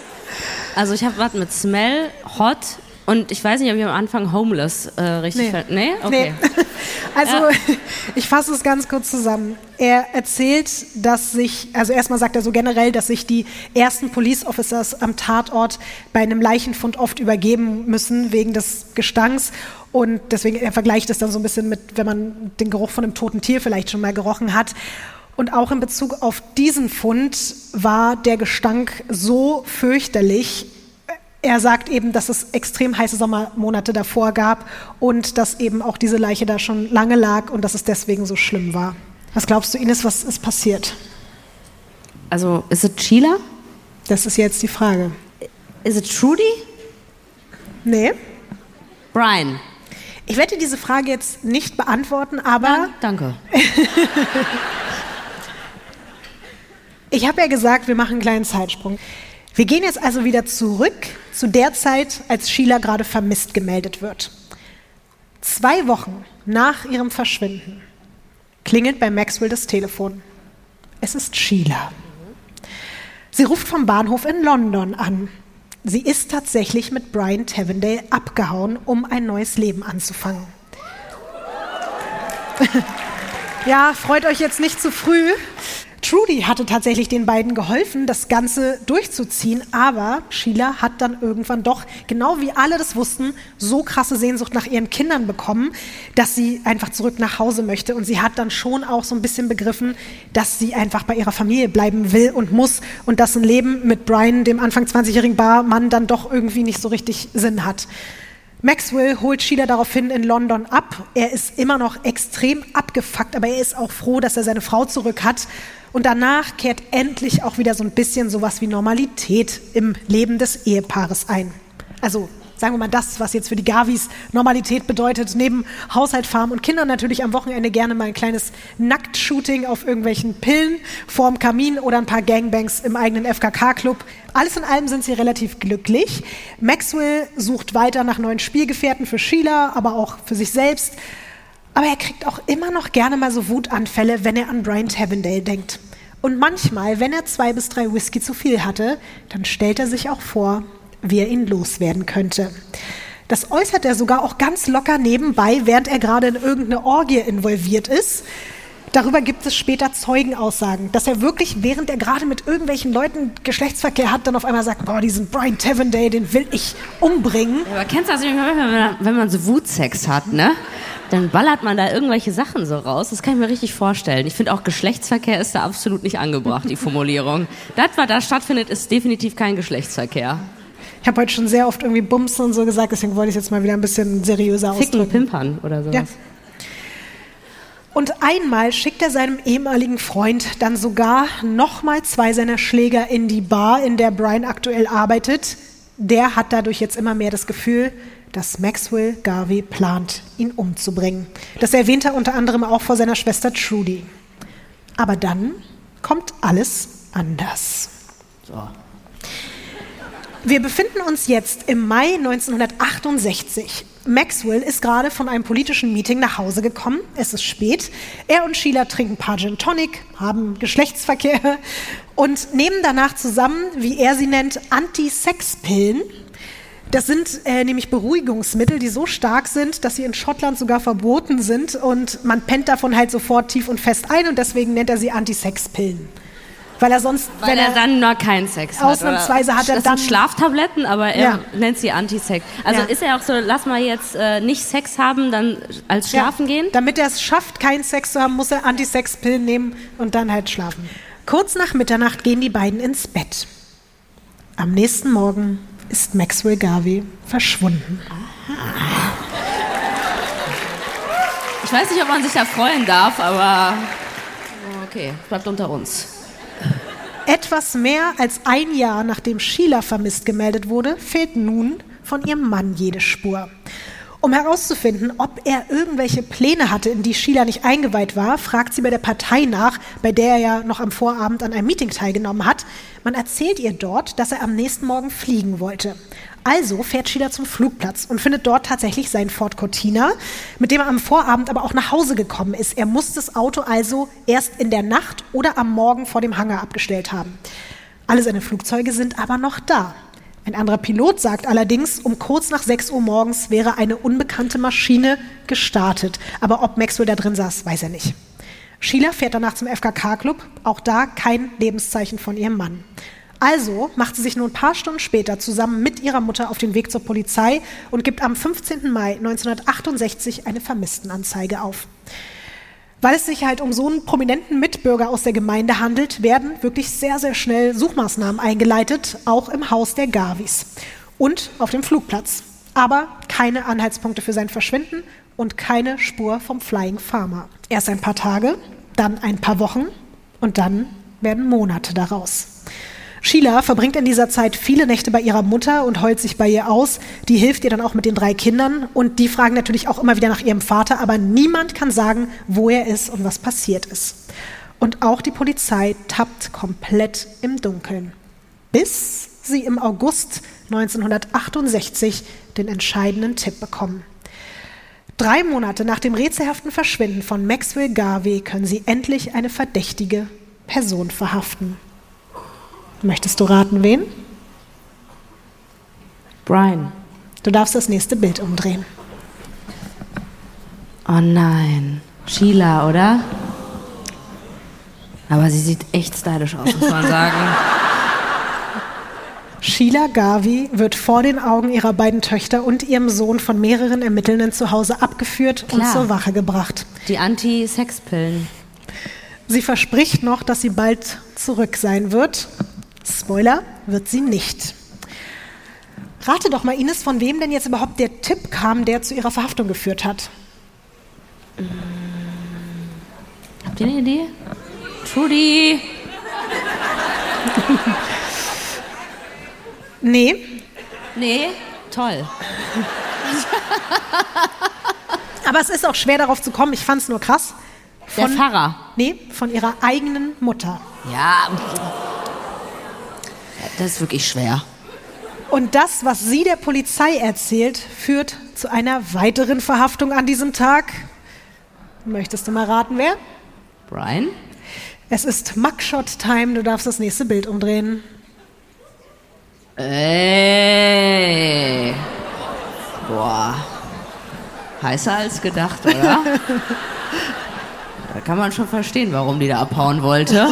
Also ich habe was mit Smell, Hot und ich weiß nicht, ob ich am Anfang Homeless äh, richtig Nee. Nee? Okay. Nee. <laughs> Also, <laughs> ich fasse es ganz kurz zusammen. Er erzählt, dass sich, also erstmal sagt er so generell, dass sich die ersten Police Officers am Tatort bei einem Leichenfund oft übergeben müssen wegen des Gestanks. Und deswegen, er vergleicht es dann so ein bisschen mit, wenn man den Geruch von einem toten Tier vielleicht schon mal gerochen hat. Und auch in Bezug auf diesen Fund war der Gestank so fürchterlich, er sagt eben, dass es extrem heiße Sommermonate davor gab und dass eben auch diese Leiche da schon lange lag und dass es deswegen so schlimm war. Was glaubst du, Ines, was ist passiert? Also ist es Sheila? Das ist jetzt die Frage. Ist es Trudy? Nee, Brian. ich werde diese Frage jetzt nicht beantworten, aber Ja, danke. <laughs> ich habe ja gesagt, wir machen einen kleinen Zeitsprung. Wir gehen jetzt also wieder zurück zu der Zeit, als Sheila gerade vermisst gemeldet wird. Zwei Wochen nach ihrem Verschwinden klingelt bei Maxwell das Telefon. Es ist Sheila. Sie ruft vom Bahnhof in London an. Sie ist tatsächlich mit Brian Tavendale abgehauen, um ein neues Leben anzufangen. <laughs> ja, freut euch jetzt nicht zu früh. Trudy hatte tatsächlich den beiden geholfen, das Ganze durchzuziehen, aber Sheila hat dann irgendwann doch, genau wie alle das wussten, so krasse Sehnsucht nach ihren Kindern bekommen, dass sie einfach zurück nach Hause möchte. Und sie hat dann schon auch so ein bisschen begriffen, dass sie einfach bei ihrer Familie bleiben will und muss und dass ein Leben mit Brian, dem Anfang 20-jährigen Barmann, dann doch irgendwie nicht so richtig Sinn hat. Maxwell holt Sheila daraufhin in London ab. Er ist immer noch extrem abgefuckt, aber er ist auch froh, dass er seine Frau zurück hat. Und danach kehrt endlich auch wieder so ein bisschen sowas wie Normalität im Leben des Ehepaares ein. Also sagen wir mal das, was jetzt für die Gavis Normalität bedeutet, neben Haushalt, Farm und Kindern natürlich am Wochenende gerne mal ein kleines Nacktshooting auf irgendwelchen Pillen vorm Kamin oder ein paar Gangbangs im eigenen FKK-Club. Alles in allem sind sie relativ glücklich. Maxwell sucht weiter nach neuen Spielgefährten für Sheila, aber auch für sich selbst. Aber er kriegt auch immer noch gerne mal so Wutanfälle, wenn er an Brian Tavendale denkt. Und manchmal, wenn er zwei bis drei Whisky zu viel hatte, dann stellt er sich auch vor, wie er ihn loswerden könnte. Das äußert er sogar auch ganz locker nebenbei, während er gerade in irgendeine Orgie involviert ist. Darüber gibt es später Zeugenaussagen, dass er wirklich, während er gerade mit irgendwelchen Leuten Geschlechtsverkehr hat, dann auf einmal sagt, boah, diesen Brian Tavendale, den will ich umbringen. Ja, aber kennst du das, wenn man so Wutsex hat, ne? Dann ballert man da irgendwelche Sachen so raus. Das kann ich mir richtig vorstellen. Ich finde auch Geschlechtsverkehr ist da absolut nicht angebracht, die Formulierung. <laughs> Das, was da stattfindet, ist definitiv kein Geschlechtsverkehr. Ich habe heute schon sehr oft irgendwie Bums und so gesagt, deswegen wollte ich es jetzt mal wieder ein bisschen seriöser Ficken, ausdrücken. pimpern oder sowas. Ja. Und einmal schickt er seinem ehemaligen Freund dann sogar nochmal zwei seiner Schläger in die Bar, in der Brian aktuell arbeitet. Der hat dadurch jetzt immer mehr das Gefühl, dass Maxwell Garvey plant, ihn umzubringen. Das erwähnt er unter anderem auch vor seiner Schwester Trudy. Aber dann kommt alles anders. So. Wir befinden uns jetzt im Mai 1968. Maxwell ist gerade von einem politischen Meeting nach Hause gekommen. Es ist spät. Er und Sheila trinken ein paar Gin Tonic, haben Geschlechtsverkehr und nehmen danach zusammen, wie er sie nennt, Anti-Sex-Pillen. Das sind äh, nämlich Beruhigungsmittel, die so stark sind, dass sie in Schottland sogar verboten sind und man pennt davon halt sofort tief und fest ein und deswegen nennt er sie Anti-Sex-Pillen. Weil er sonst, Weil wenn er dann nur keinen Sex hat. Ausnahmsweise hat er das dann- sind Schlaftabletten, aber er Ja. nennt sie Anti-Sex. Also Ja. ist er auch so, lass mal jetzt äh, nicht Sex haben, dann als schlafen Ja, gehen? Damit er es schafft, keinen Sex zu haben, muss er Antisex-Pillen nehmen und dann halt schlafen. Kurz nach Mitternacht gehen die beiden ins Bett. Am nächsten Morgen ist Maxwell Garvey verschwunden. Ich weiß nicht, ob man sich da freuen darf, aber okay, bleibt unter uns. Etwas mehr als ein Jahr nachdem Sheila vermisst gemeldet wurde, fehlt nun von ihrem Mann jede Spur. Um herauszufinden, ob er irgendwelche Pläne hatte, in die Sheila nicht eingeweiht war, fragt sie bei der Partei nach, bei der er ja noch am Vorabend an einem Meeting teilgenommen hat. Man erzählt ihr dort, dass er am nächsten Morgen fliegen wollte. Also fährt Sheila zum Flugplatz und findet dort tatsächlich sein Ford Cortina, mit dem er am Vorabend aber auch nach Hause gekommen ist. Er muss das Auto also erst in der Nacht oder am Morgen vor dem Hangar abgestellt haben. Alle seine Flugzeuge sind aber noch da. Ein anderer Pilot sagt allerdings, um kurz nach 6 Uhr morgens wäre eine unbekannte Maschine gestartet. Aber ob Maxwell da drin saß, weiß er nicht. Sheila fährt danach zum FKK-Club, auch da kein Lebenszeichen von ihrem Mann. Also macht sie sich nur ein paar Stunden später zusammen mit ihrer Mutter auf den Weg zur Polizei und gibt am 15. Mai 1968 eine Vermisstenanzeige auf. Weil es sich halt um so einen prominenten Mitbürger aus der Gemeinde handelt, werden wirklich sehr, sehr schnell Suchmaßnahmen eingeleitet, auch im Haus der Garvis und auf dem Flugplatz. Aber keine Anhaltspunkte für sein Verschwinden und keine Spur vom Flying Farmer. Erst ein paar Tage, dann ein paar Wochen und dann werden Monate daraus. Sheila verbringt in dieser Zeit viele Nächte bei ihrer Mutter und heult sich bei ihr aus. Die hilft ihr dann auch mit den drei Kindern und die fragen natürlich auch immer wieder nach ihrem Vater, aber niemand kann sagen, wo er ist und was passiert ist. Und auch die Polizei tappt komplett im Dunkeln, bis sie im August 1968 den entscheidenden Tipp bekommen. Drei Monate nach dem rätselhaften Verschwinden von Maxwell Garvey können sie endlich eine verdächtige Person verhaften. Möchtest du raten, wen? Brian. Du darfst das nächste Bild umdrehen. Oh nein. Sheila, oder? Aber sie sieht echt stylisch aus, muss man sagen. <laughs> Sheila Garvey wird vor den Augen ihrer beiden Töchter und ihrem Sohn von mehreren Ermittelnden zu Hause abgeführt und Klar. zur Wache gebracht. Die Anti-Sex-Pillen. Sie verspricht noch, dass sie bald zurück sein wird. Spoiler, wird sie nicht. Rate doch mal, Ines, von wem denn jetzt überhaupt der Tipp kam, der zu ihrer Verhaftung geführt hat. Habt ihr eine Idee? Trudy! Nee, Nee? Toll. aber es ist auch schwer darauf zu kommen. Ich fand es nur krass. Der Pfarrer. Nee, von ihrer eigenen Mutter. Ja. Das ist wirklich schwer. Und das, was sie der Polizei erzählt, führt zu einer weiteren Verhaftung an diesem Tag. Möchtest du mal raten, wer? Brian? Es ist Mugshot-Time, du darfst das nächste Bild umdrehen. Ey. Boah. Heißer als gedacht, oder? <laughs> da kann man schon verstehen, warum die da abhauen wollte.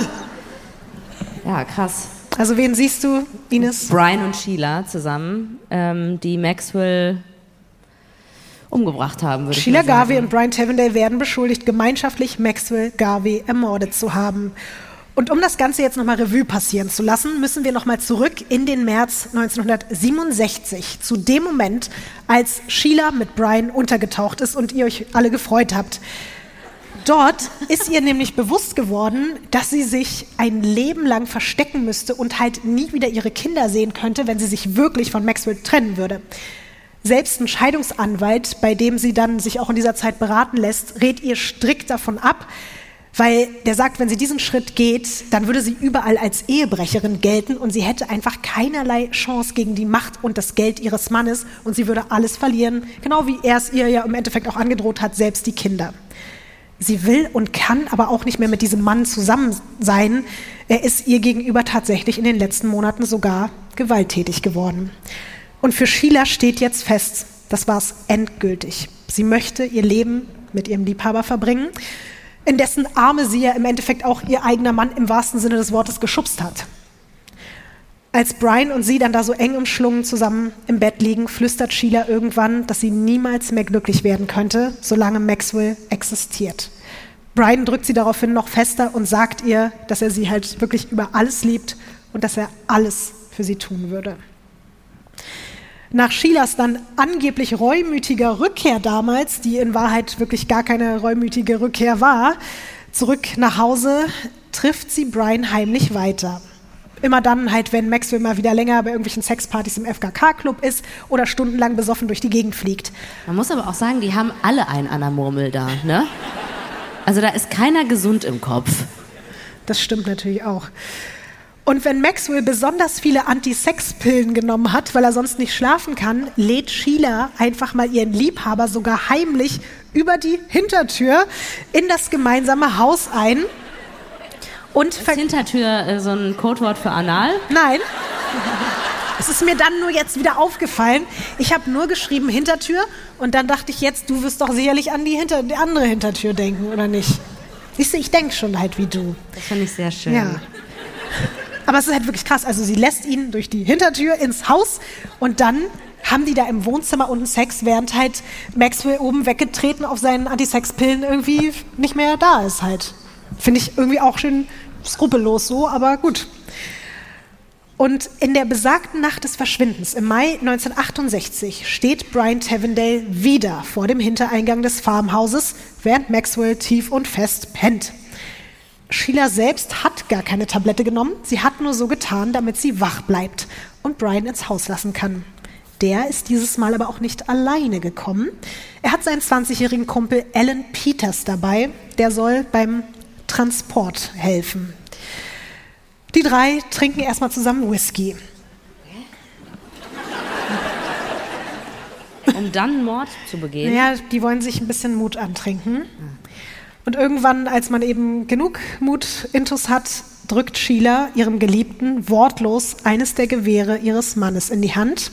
Ja, krass. Also wen siehst du, Ines? Brian und Sheila zusammen, ähm, die Maxwell umgebracht haben, würde Sheila. Garvey und Brian Tavendale werden beschuldigt, gemeinschaftlich Maxwell Garvey ermordet zu haben. Und um das Ganze jetzt nochmal Revue passieren zu lassen, müssen wir nochmal zurück in den März 1967, zu dem Moment, als Sheila mit Brian untergetaucht ist und ihr euch alle gefreut habt. Dort ist ihr nämlich bewusst geworden, dass sie sich ein Leben lang verstecken müsste und halt nie wieder ihre Kinder sehen könnte, wenn sie sich wirklich von Maxwell trennen würde. Selbst ein Scheidungsanwalt, bei dem sie dann sich auch in dieser Zeit beraten lässt, rät ihr strikt davon ab, weil der sagt, wenn sie diesen Schritt geht, dann würde sie überall als Ehebrecherin gelten und sie hätte einfach keinerlei Chance gegen die Macht und das Geld ihres Mannes und sie würde alles verlieren, genau wie er es ihr ja im Endeffekt auch angedroht hat, selbst die Kinder. Sie will und kann aber auch nicht mehr mit diesem Mann zusammen sein. Er ist ihr gegenüber tatsächlich in den letzten Monaten sogar gewalttätig geworden. Und für Sheila steht jetzt fest, das war es endgültig. Sie möchte ihr Leben mit ihrem Liebhaber verbringen, in dessen Arme sie ja im Endeffekt auch ihr eigener Mann im wahrsten Sinne des Wortes geschubst hat. Als Brian und sie dann da so eng umschlungen zusammen im Bett liegen, flüstert Sheila irgendwann, dass sie niemals mehr glücklich werden könnte, solange Maxwell existiert. Brian drückt sie daraufhin noch fester und sagt ihr, dass er sie halt wirklich über alles liebt und dass er alles für sie tun würde. Nach Sheilas dann angeblich reumütiger Rückkehr damals, die in Wahrheit wirklich gar keine reumütige Rückkehr war, zurück nach Hause, trifft sie Brian heimlich weiter. Immer dann halt, wenn Maxwell mal wieder länger bei irgendwelchen Sexpartys im FKK-Club ist oder stundenlang besoffen durch die Gegend fliegt. Man muss aber auch sagen, die haben alle einen an der Murmel da, ne? Also da ist keiner gesund im Kopf. Das stimmt natürlich auch. Und wenn Maxwell besonders viele Anti-Sex-Pillen genommen hat, weil er sonst nicht schlafen kann, lädt Sheila einfach mal ihren Liebhaber sogar heimlich über die Hintertür in das gemeinsame Haus ein. Und Ist Hintertür äh, so ein Codewort für Anal? Nein. <laughs> Es ist mir dann nur jetzt wieder aufgefallen. Ich habe nur geschrieben Hintertür und dann dachte ich jetzt, du wirst doch sicherlich an die, Hinter die andere Hintertür denken, oder nicht? Siehst du, ich denke schon halt wie du. Das finde ich sehr schön. Ja. Aber es ist halt wirklich krass. Also sie lässt ihn durch die Hintertür ins Haus und dann haben die da im Wohnzimmer unten Sex, während halt Maxwell oben weggetreten auf seinen Antisex-Pillen irgendwie nicht mehr da ist halt. Finde ich irgendwie auch schön skrupellos so, aber gut. Und in der besagten Nacht des Verschwindens im Mai 1968 steht Brian Tavendale wieder vor dem Hintereingang des Farmhauses, während Maxwell tief und fest pennt. Sheila selbst hat gar keine Tablette genommen, sie hat nur so getan, damit sie wach bleibt und Brian ins Haus lassen kann. Der ist dieses Mal aber auch nicht alleine gekommen. Er hat seinen 20-jährigen Kumpel Alan Peters dabei, der soll beim Transport helfen. Die drei trinken erstmal zusammen Whisky. Um dann Mord zu begehen. Naja, die wollen sich ein bisschen Mut antrinken. Und irgendwann, als man eben genug Mut-Intus hat, drückt Sheila ihrem Geliebten wortlos eines der Gewehre ihres Mannes in die Hand.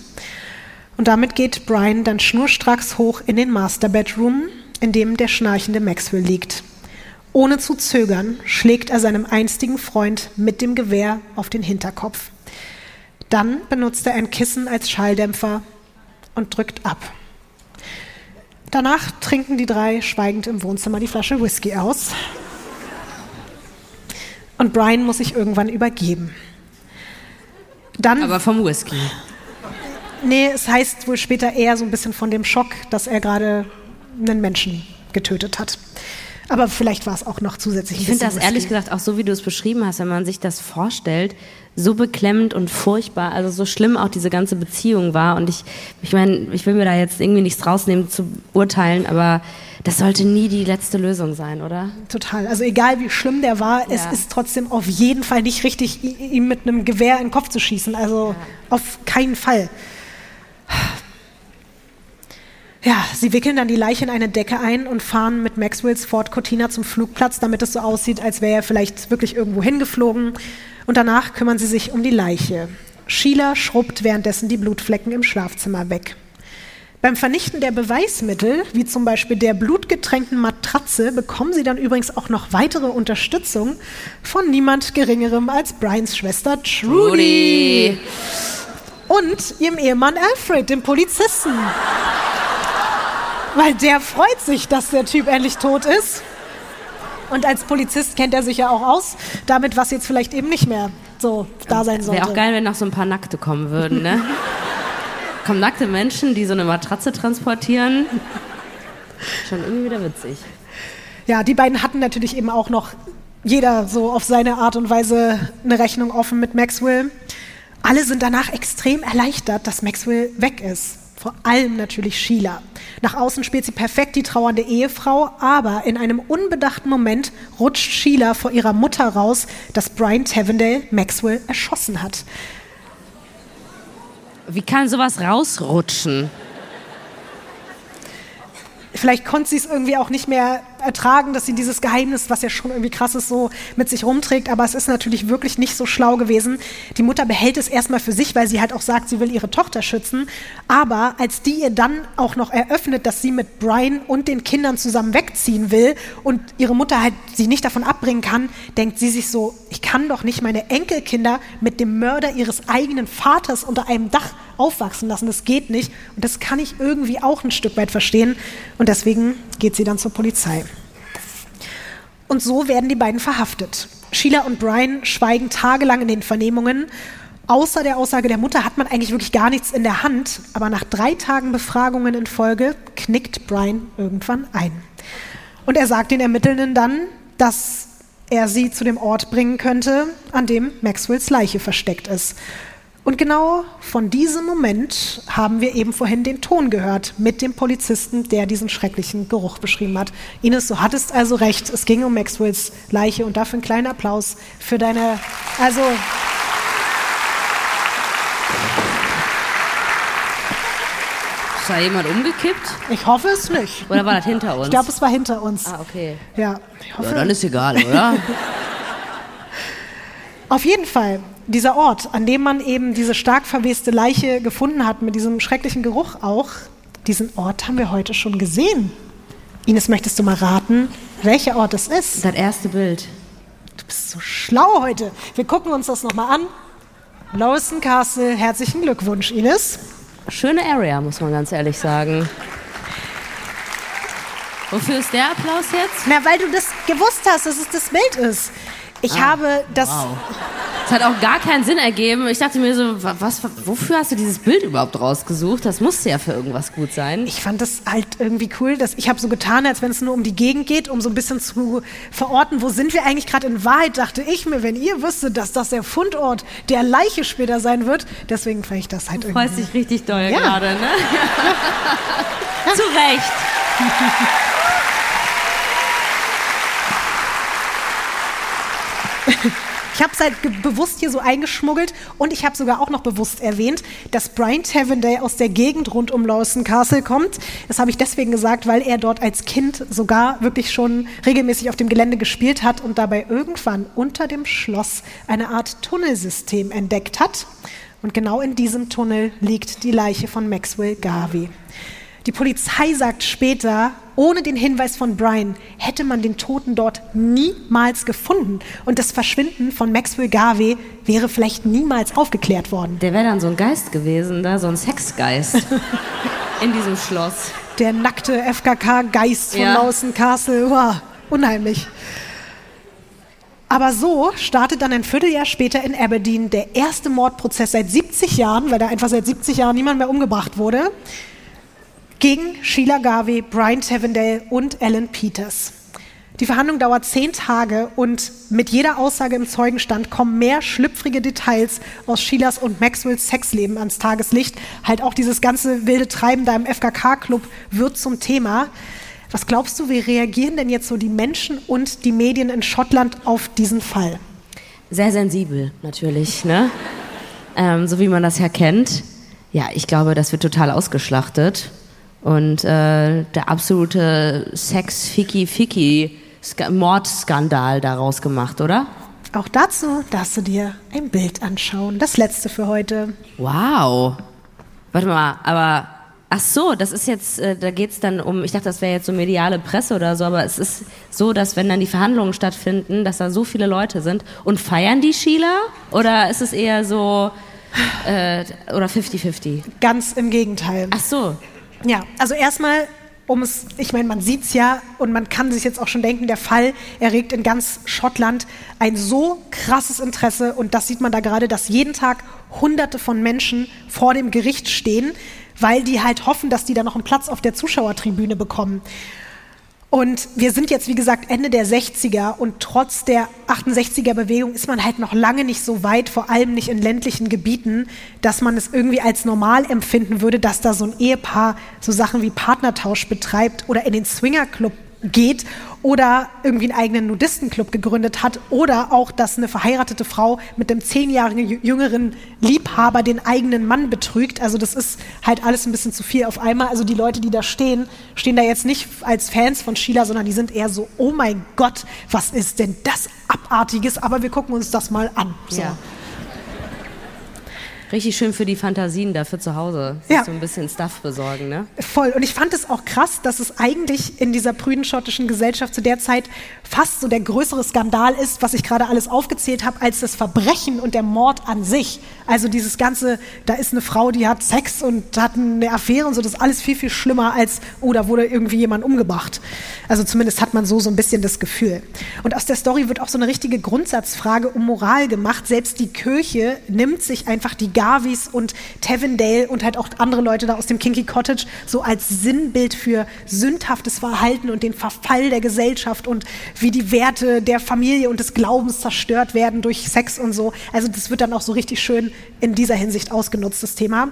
Und damit geht Brian dann schnurstracks hoch in den Master Bedroom, in dem der schnarchende Maxwell liegt. Ohne zu zögern schlägt er seinem einstigen Freund mit dem Gewehr auf den Hinterkopf. Dann benutzt er ein Kissen als Schalldämpfer und drückt ab. Danach trinken die drei schweigend im Wohnzimmer die Flasche Whisky aus. Und Brian muss sich irgendwann übergeben. Dann, Aber vom Whisky. nee, es heißt wohl später eher so ein bisschen von dem Schock, dass er gerade einen Menschen getötet hat. Aber vielleicht war es auch noch zusätzlich. Ich finde das bisschen ehrlich gesagt auch so, wie du es beschrieben hast, wenn man sich das vorstellt, so beklemmend und furchtbar, also so schlimm auch diese ganze Beziehung war. Und ich, ich meine, ich will mir da jetzt irgendwie nichts rausnehmen zu urteilen, aber das sollte nie die letzte Lösung sein, oder? Total. Also egal wie schlimm der war, es Ja. ist trotzdem auf jeden Fall nicht richtig, ihm mit einem Gewehr in den Kopf zu schießen. Also auf keinen Fall. Ja, sie wickeln dann die Leiche in eine Decke ein und fahren mit Maxwells Ford Cortina zum Flugplatz, damit es so aussieht, als wäre er vielleicht wirklich irgendwo hingeflogen. Und danach kümmern sie sich um die Leiche. Sheila schrubbt währenddessen die Blutflecken im Schlafzimmer weg. Beim Vernichten der Beweismittel, wie zum Beispiel der blutgetränkten Matratze, bekommen sie dann übrigens auch noch weitere Unterstützung von niemand Geringerem als Brians Schwester Trudy. Und ihrem Ehemann Alfred, dem Polizisten. Weil der freut sich, dass der Typ endlich tot ist. Und als Polizist kennt er sich ja auch aus, damit was jetzt vielleicht eben nicht mehr so da sein sollte. Wäre auch geil, wenn noch so ein paar Nackte kommen würden, ne? <laughs> Kommen nackte Menschen, die so eine Matratze transportieren. Schon irgendwie wieder witzig. Ja, die beiden hatten natürlich eben auch noch jeder so auf seine Art und Weise eine Rechnung offen mit Maxwell. Alle sind danach extrem erleichtert, dass Maxwell weg ist. Vor allem natürlich Sheila. Nach außen spielt sie perfekt die trauernde Ehefrau, aber in einem unbedachten Moment rutscht Sheila vor ihrer Mutter raus, dass Brian Tavendale Maxwell erschossen hat. Wie kann sowas rausrutschen? Vielleicht konnte sie es irgendwie auch nicht mehr ertragen, dass sie dieses Geheimnis, was ja schon irgendwie krass ist, so mit sich rumträgt. Aber es ist natürlich wirklich nicht so schlau gewesen. Die Mutter behält es erstmal für sich, weil sie halt auch sagt, sie will ihre Tochter schützen. Aber als die ihr dann auch noch eröffnet, dass sie mit Brian und den Kindern zusammen wegziehen will und ihre Mutter halt sie nicht davon abbringen kann, denkt sie sich so, ich kann doch nicht meine Enkelkinder mit dem Mörder ihres eigenen Vaters unter einem Dach aufwachsen lassen. Das geht nicht. Und das kann ich irgendwie auch ein Stück weit verstehen. Und deswegen geht sie dann zur Polizei. Und so werden die beiden verhaftet. Sheila und Brian schweigen tagelang in den Vernehmungen. Außer der Aussage der Mutter hat man eigentlich wirklich gar nichts in der Hand. Aber nach drei Tagen Befragungen in Folge knickt Brian irgendwann ein. Und er sagt den Ermittelnden dann, dass er sie zu dem Ort bringen könnte, an dem Maxwells Leiche versteckt ist. Und genau von diesem Moment haben wir eben vorhin den Ton gehört mit dem Polizisten, der diesen schrecklichen Geruch beschrieben hat. Ines, du hattest also recht, es ging um Maxwells Leiche und dafür einen kleinen Applaus für deine, also Ist da jemand umgekippt? ich hoffe es nicht. Oder war das hinter uns? Ich glaube, es war hinter uns. ah, okay. Ja, ich hoffe. Ja, dann ist egal, oder? <laughs> Auf jeden Fall, dieser Ort, an dem man eben diese stark verweste Leiche gefunden hat, mit diesem schrecklichen Geruch auch, diesen Ort haben wir heute schon gesehen. Ines, möchtest du mal raten, welcher Ort es ist? das erste Bild. Du bist so schlau heute. Wir gucken uns das nochmal an. Lawson Castle, herzlichen Glückwunsch, Ines. Schöne Area, muss man ganz ehrlich sagen. Wofür ist der Applaus jetzt? Na, weil du das gewusst hast, dass es das Bild ist. Ich habe das. Das hat auch gar keinen Sinn ergeben. Ich dachte mir so, wa- was, wofür hast du dieses Bild überhaupt rausgesucht? Das musste ja für irgendwas gut sein. Ich fand das halt irgendwie cool, dass ich habe so getan, als wenn es nur um die Gegend geht, um so ein bisschen zu verorten, wo sind wir eigentlich gerade in Wahrheit, dachte ich mir, wenn ihr wüsstet, dass das der Fundort der Leiche später sein wird, deswegen fand ich das halt irgendwie. Freust dich richtig doll Ja. gerade, ne? <laughs> Zu Recht. <laughs> Ich habe es halt bewusst hier so eingeschmuggelt und ich habe sogar auch noch bewusst erwähnt, dass Brian Tavendale aus der Gegend rund um Lawson Castle kommt. Das habe ich deswegen gesagt, weil er dort als Kind sogar wirklich schon regelmäßig auf dem Gelände gespielt hat und dabei irgendwann unter dem Schloss eine Art Tunnelsystem entdeckt hat. Und genau in diesem Tunnel liegt die Leiche von Maxwell Garvey. Die Polizei sagt später, ohne den Hinweis von Brian hätte man den Toten dort niemals gefunden. Und das Verschwinden von Maxwell Garvey wäre vielleicht niemals aufgeklärt worden. Der wäre dann so ein Geist gewesen, da so ein Sexgeist <laughs> in diesem Schloss. Der nackte FKK-Geist von Ja. Lawson Castle. Wow, unheimlich. Aber so startet dann ein Vierteljahr später in Aberdeen der erste Mordprozess seit 70 Jahren, weil da einfach seit 70 Jahren niemand mehr umgebracht wurde, gegen Sheila Garvey, Brian Tavendale und Alan Peters. Die Verhandlung dauert zehn Tage und mit jeder Aussage im Zeugenstand kommen mehr schlüpfrige Details aus Sheilas und Maxwells Sexleben ans Tageslicht. Halt auch dieses ganze wilde Treiben da im FKK-Club wird zum Thema. Was glaubst du, wie reagieren denn jetzt so die Menschen und die Medien in Schottland auf diesen Fall? Sehr sensibel, natürlich, ne? Ähm, so wie man das ja kennt. Ja, ich glaube, das wird total ausgeschlachtet. Und äh, der absolute Sex-Ficky-Ficky-Mordskandal daraus gemacht, oder? Auch dazu darfst du dir ein Bild anschauen. Das letzte für heute. Wow. Warte mal, aber ach so, das ist jetzt, äh, da geht's dann um, ich dachte, das wäre jetzt so mediale Presse oder so, aber es ist so, dass wenn dann die Verhandlungen stattfinden, dass da so viele Leute sind und feiern die Sheila? Oder ist es eher so, äh, oder 50-50? Ganz im Gegenteil. Ach so. Ja, also erstmal, um es, ich meine, man sieht es ja und man kann sich jetzt auch schon denken, der Fall erregt in ganz Schottland ein so krasses Interesse und das sieht man da gerade, dass jeden Tag Hunderte von Menschen vor dem Gericht stehen, weil die halt hoffen, dass die da noch einen Platz auf der Zuschauertribüne bekommen. Und wir sind jetzt, wie gesagt, Ende der 60er und trotz der 68er Bewegung ist man halt noch lange nicht so weit, vor allem nicht in ländlichen Gebieten, dass man es irgendwie als normal empfinden würde, dass da so ein Ehepaar so Sachen wie Partnertausch betreibt oder in den Swingerclub geht oder irgendwie einen eigenen Nudistenclub gegründet hat oder auch, dass eine verheiratete Frau mit einem zehn Jahre jü- jüngeren Liebhaber den eigenen Mann betrügt. Also das ist halt alles ein bisschen zu viel auf einmal. Also die Leute, die da stehen, stehen da jetzt nicht als Fans von Sheila, sondern die sind eher so, oh mein Gott, was ist denn das Abartiges? Aber wir gucken uns das mal an. So. Ja. Richtig schön für die Fantasien dafür zu Hause. Sich Ja. so ein bisschen Stuff besorgen, ne? Voll. Und ich fand es auch krass, dass es eigentlich in dieser prüden schottischen Gesellschaft zu der Zeit fast so der größere Skandal ist, was ich gerade alles aufgezählt habe, als das Verbrechen und der Mord an sich. Also dieses ganze, da ist eine Frau, die hat Sex und hat eine Affäre und so, das ist alles viel, viel schlimmer als, oh, da wurde irgendwie jemand umgebracht. Also zumindest hat man so so ein bisschen das Gefühl. Und aus der Story wird auch so eine richtige Grundsatzfrage um Moral gemacht. Selbst die Kirche nimmt sich einfach die Garveys und Tavendale und halt auch andere Leute da aus dem Kinky Cottage so als Sinnbild für sündhaftes Verhalten und den Verfall der Gesellschaft und wie die Werte der Familie und des Glaubens zerstört werden durch Sex und so. Also das wird dann auch so richtig schön in dieser Hinsicht ausgenutzt, das Thema.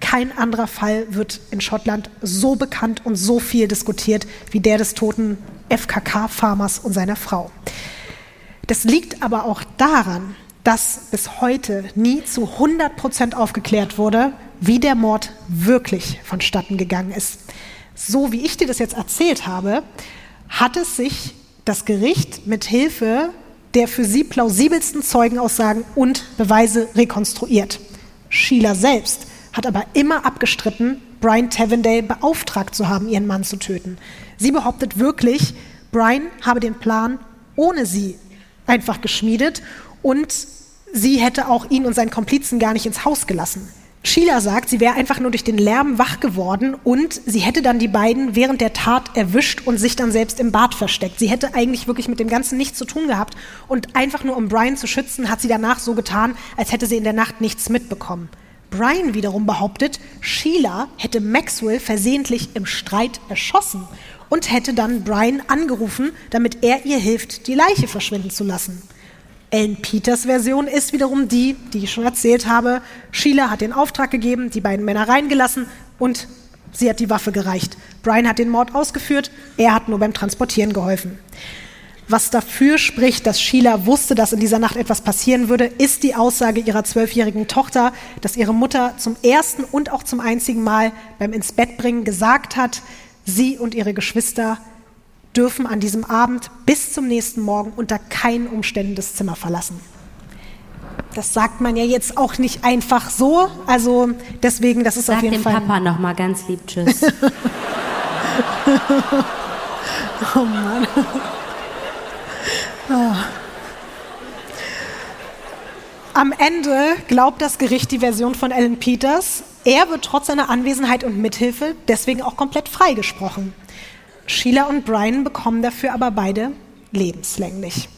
Kein anderer Fall wird in Schottland so bekannt und so viel diskutiert wie der des toten FKK-Farmers und seiner Frau. Das liegt aber auch daran, dass bis heute nie zu 100 Prozent aufgeklärt wurde, wie der Mord wirklich vonstatten gegangen ist. So wie ich dir das jetzt erzählt habe, hat es sich das Gericht mit Hilfe der für sie plausibelsten Zeugenaussagen und Beweise rekonstruiert. Sheila selbst hat aber immer abgestritten, Brian Tavendale beauftragt zu haben, ihren Mann zu töten. Sie behauptet wirklich, Brian habe den Plan ohne sie einfach geschmiedet und sie hätte auch ihn und seinen Komplizen gar nicht ins Haus gelassen. Sheila sagt, sie wäre einfach nur durch den Lärm wach geworden und sie hätte dann die beiden während der Tat erwischt und sich dann selbst im Bad versteckt. Sie hätte eigentlich wirklich mit dem Ganzen nichts zu tun gehabt und einfach nur um Brian zu schützen, hat sie danach so getan, als hätte sie in der Nacht nichts mitbekommen. Brian wiederum behauptet, Sheila hätte Maxwell versehentlich im Streit erschossen und hätte dann Brian angerufen, damit er ihr hilft, die Leiche verschwinden zu lassen. Ellen Peters Version ist wiederum die, die ich schon erzählt habe. Sheila hat den Auftrag gegeben, die beiden Männer reingelassen und sie hat die Waffe gereicht. Brian hat den Mord ausgeführt, er hat nur beim Transportieren geholfen. Was dafür spricht, dass Sheila wusste, dass in dieser Nacht etwas passieren würde, ist die Aussage ihrer zwölfjährigen Tochter, dass ihre Mutter zum ersten und auch zum einzigen Mal beim ins Bett bringen gesagt hat, sie und ihre Geschwister dürfen an diesem Abend bis zum nächsten Morgen unter keinen Umständen das Zimmer verlassen. Das sagt man ja jetzt auch nicht einfach so. Also deswegen, das ist Sag auf jeden dem Fall. Papa noch mal ganz lieb Tschüss. <laughs> Oh Mann. Oh. Am Ende glaubt das Gericht die Version von Alan Peters. Er wird trotz seiner Anwesenheit und Mithilfe deswegen auch komplett freigesprochen. Sheila und Brian bekommen dafür aber beide lebenslänglich.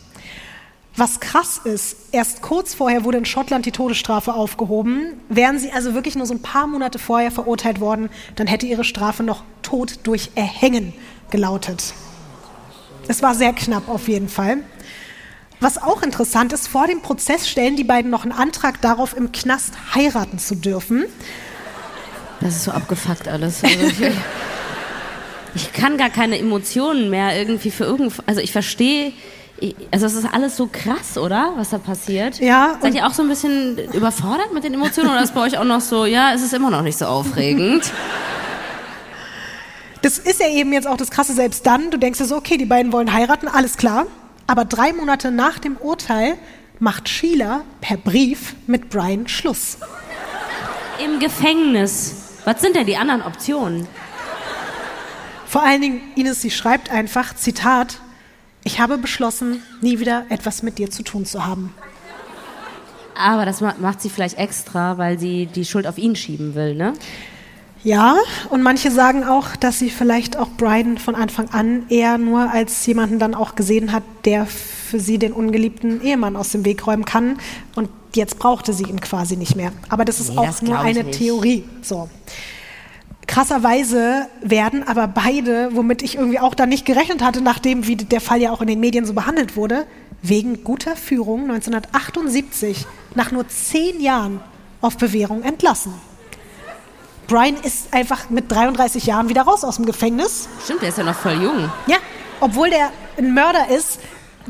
Was krass ist, erst kurz vorher wurde in Schottland die Todesstrafe aufgehoben. Wären sie also wirklich nur so ein paar Monate vorher verurteilt worden, dann hätte ihre Strafe noch Tod durch Erhängen gelautet. Es war sehr knapp auf jeden Fall. Was auch interessant ist, vor dem Prozess stellen die beiden noch einen Antrag darauf, im Knast heiraten zu dürfen. Das ist so abgefuckt alles. Also <laughs> ich, kann gar keine Emotionen mehr irgendwie für irgend. Also ich verstehe. Also es ist alles so krass, oder? Was da passiert. Ja. Seid ihr auch so ein bisschen überfordert mit den Emotionen oder ist bei euch auch noch so, ja, es ist immer noch nicht so aufregend? Das ist ja eben jetzt auch das Krasse, selbst dann, du denkst dir so, okay, die beiden wollen heiraten, alles klar. Aber drei Monate nach dem Urteil macht Sheila per Brief mit Brian Schluss. Im Gefängnis. Was sind denn die anderen Optionen? Vor allen Dingen, Ines, sie schreibt einfach, Zitat, ich habe beschlossen, nie wieder etwas mit dir zu tun zu haben. Aber das macht sie vielleicht extra, weil sie die Schuld auf ihn schieben will, ne? Ja, und manche sagen auch, dass sie vielleicht auch Brian von Anfang an eher nur als jemanden dann auch gesehen hat, der für sie den ungeliebten Ehemann aus dem Weg räumen kann. Und jetzt brauchte sie ihn quasi nicht mehr. Aber das ist nee, auch das nur eine nicht. Theorie. So. Krasserweise werden aber beide, womit ich irgendwie auch da nicht gerechnet hatte, nachdem wie der Fall ja auch in den Medien so behandelt wurde, wegen guter Führung 1978 nach nur zehn Jahren auf Bewährung entlassen. Brian ist einfach mit 33 Jahren wieder raus aus dem Gefängnis. Stimmt, der ist ja noch voll jung. Ja, obwohl der ein Mörder ist,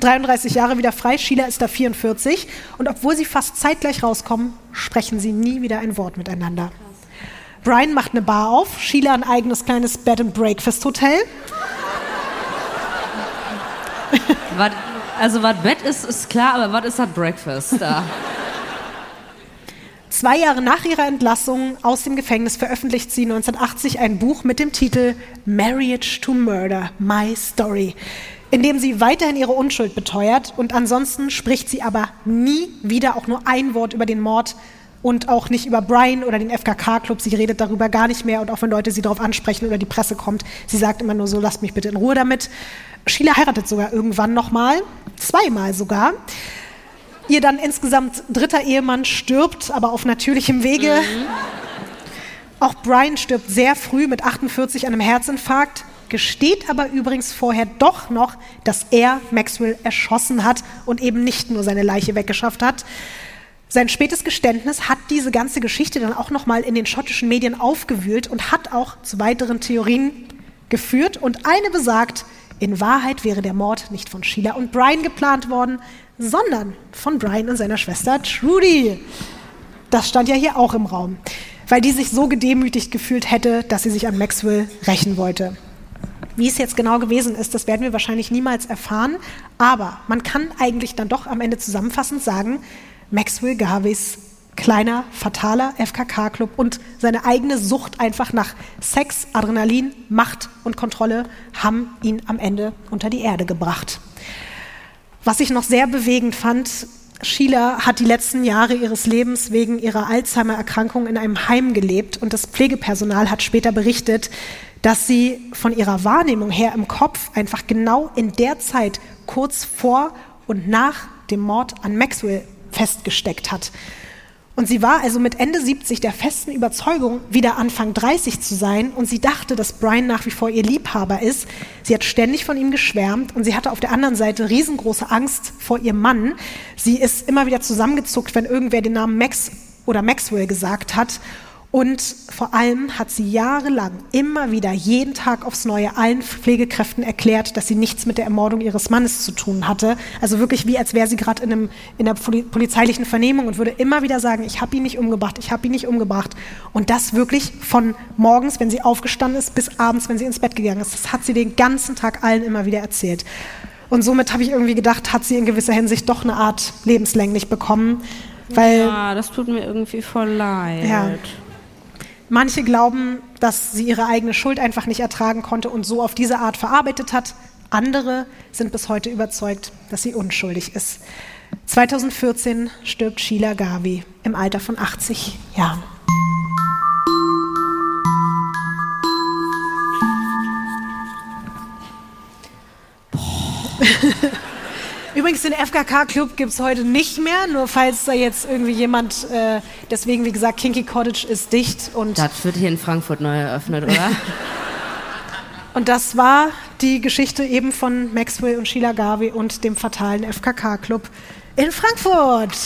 33 Jahre wieder frei, Sheila ist da 44. Und obwohl sie fast zeitgleich rauskommen, sprechen sie nie wieder ein Wort miteinander. Brian macht eine Bar auf, Sheila ein eigenes kleines Bed and Breakfast Hotel. also was Bett ist, ist klar, aber was ist das Breakfast da? Zwei Jahre nach ihrer Entlassung aus dem Gefängnis veröffentlicht sie 1980 ein Buch mit dem Titel Marriage to Murder, My Story, in dem sie weiterhin ihre Unschuld beteuert und ansonsten spricht sie aber nie wieder auch nur ein Wort über den Mord und auch nicht über Brian oder den FKK-Club. Sie redet darüber gar nicht mehr und auch wenn Leute sie darauf ansprechen oder die Presse kommt, sie sagt immer nur so, lasst mich bitte in Ruhe damit. Sheila heiratet sogar irgendwann nochmal, zweimal sogar ihr dann insgesamt dritter Ehemann stirbt, aber auf natürlichem Wege. Mhm. Auch Brian stirbt sehr früh mit 48 an einem Herzinfarkt, gesteht aber übrigens vorher doch noch, dass er Maxwell erschossen hat und eben nicht nur seine Leiche weggeschafft hat. Sein spätes Geständnis hat diese ganze Geschichte dann auch noch mal in den schottischen Medien aufgewühlt und hat auch zu weiteren Theorien geführt. Und eine besagt, in Wahrheit wäre der Mord nicht von Sheila und Brian geplant worden, sondern von Brian und seiner Schwester Trudy. Das stand ja hier auch im Raum, weil die sich so gedemütigt gefühlt hätte, dass sie sich an Maxwell rächen wollte. Wie es jetzt genau gewesen ist, das werden wir wahrscheinlich niemals erfahren, aber man kann eigentlich dann doch am Ende zusammenfassend sagen, Maxwell Garveys kleiner, fataler FKK-Club und seine eigene Sucht einfach nach Sex, Adrenalin, Macht und Kontrolle haben ihn am Ende unter die Erde gebracht. Was ich noch sehr bewegend fand, Sheila hat die letzten Jahre ihres Lebens wegen ihrer Alzheimer-Erkrankung in einem Heim gelebt und das Pflegepersonal hat später berichtet, dass sie von ihrer Wahrnehmung her im Kopf einfach genau in der Zeit kurz vor und nach dem Mord an Maxwell festgesteckt hat. Und sie war also mit Ende 70 der festen Überzeugung, wieder Anfang 30 zu sein. Und sie dachte, dass Brian nach wie vor ihr Liebhaber ist. Sie hat ständig von ihm geschwärmt und sie hatte auf der anderen Seite riesengroße Angst vor ihrem Mann. Sie ist immer wieder zusammengezuckt, wenn irgendwer den Namen Max oder Maxwell gesagt hat. Und vor allem hat sie jahrelang immer wieder jeden Tag aufs Neue allen Pflegekräften erklärt, dass sie nichts mit der Ermordung ihres Mannes zu tun hatte. Also wirklich wie als wäre sie gerade in, einem, in einer polizeilichen Vernehmung und würde immer wieder sagen, ich habe ihn nicht umgebracht, ich habe ihn nicht umgebracht. Und das wirklich von morgens, wenn sie aufgestanden ist, bis abends, wenn sie ins Bett gegangen ist. Das hat sie den ganzen Tag allen immer wieder erzählt. Und somit habe ich irgendwie gedacht, hat sie in gewisser Hinsicht doch eine Art lebenslänglich bekommen. Weil, ja, das tut mir irgendwie voll leid. Ja. Manche glauben, dass sie ihre eigene Schuld einfach nicht ertragen konnte und so auf diese Art verarbeitet hat. Andere sind bis heute überzeugt, dass sie unschuldig ist. 2014 stirbt Sheila Garvey im Alter von 80 Jahren. <laughs> Übrigens, den FKK-Club gibt es heute nicht mehr, nur falls da jetzt irgendwie jemand, äh, deswegen, wie gesagt, Kinky Cottage ist dicht. Und Das wird hier in Frankfurt neu eröffnet, oder? <laughs> <laughs> Und das war die Geschichte eben von Maxwell und Sheila Garvey und dem fatalen FKK-Club in Frankfurt.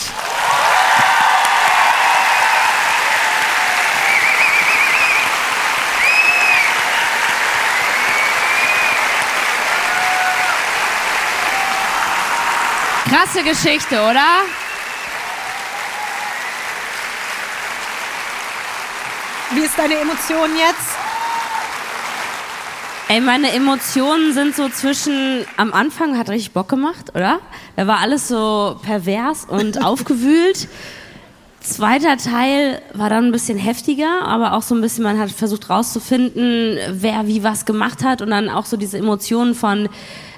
Krasse Geschichte, oder? Wie ist deine Emotion jetzt? Ey, meine Emotionen sind so zwischen, am Anfang hat richtig Bock gemacht, oder? Da war alles so pervers und <laughs> aufgewühlt. Zweiter Teil war dann ein bisschen heftiger, aber auch so ein bisschen, man hat versucht rauszufinden, wer wie was gemacht hat und dann auch so diese Emotionen von,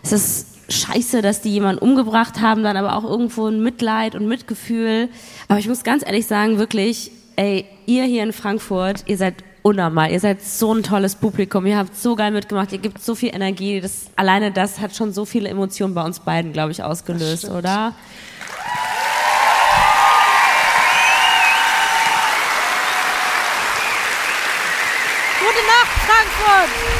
es ist scheiße, dass die jemanden umgebracht haben, dann aber auch irgendwo ein Mitleid und Mitgefühl. Aber ich muss ganz ehrlich sagen, wirklich, ey, ihr hier in Frankfurt, ihr seid unnormal. Ihr seid so ein tolles Publikum. Ihr habt so geil mitgemacht. Ihr gebt so viel Energie. Das, alleine das hat schon so viele Emotionen bei uns beiden, glaube ich, ausgelöst, oder? Gute Nacht, Frankfurt!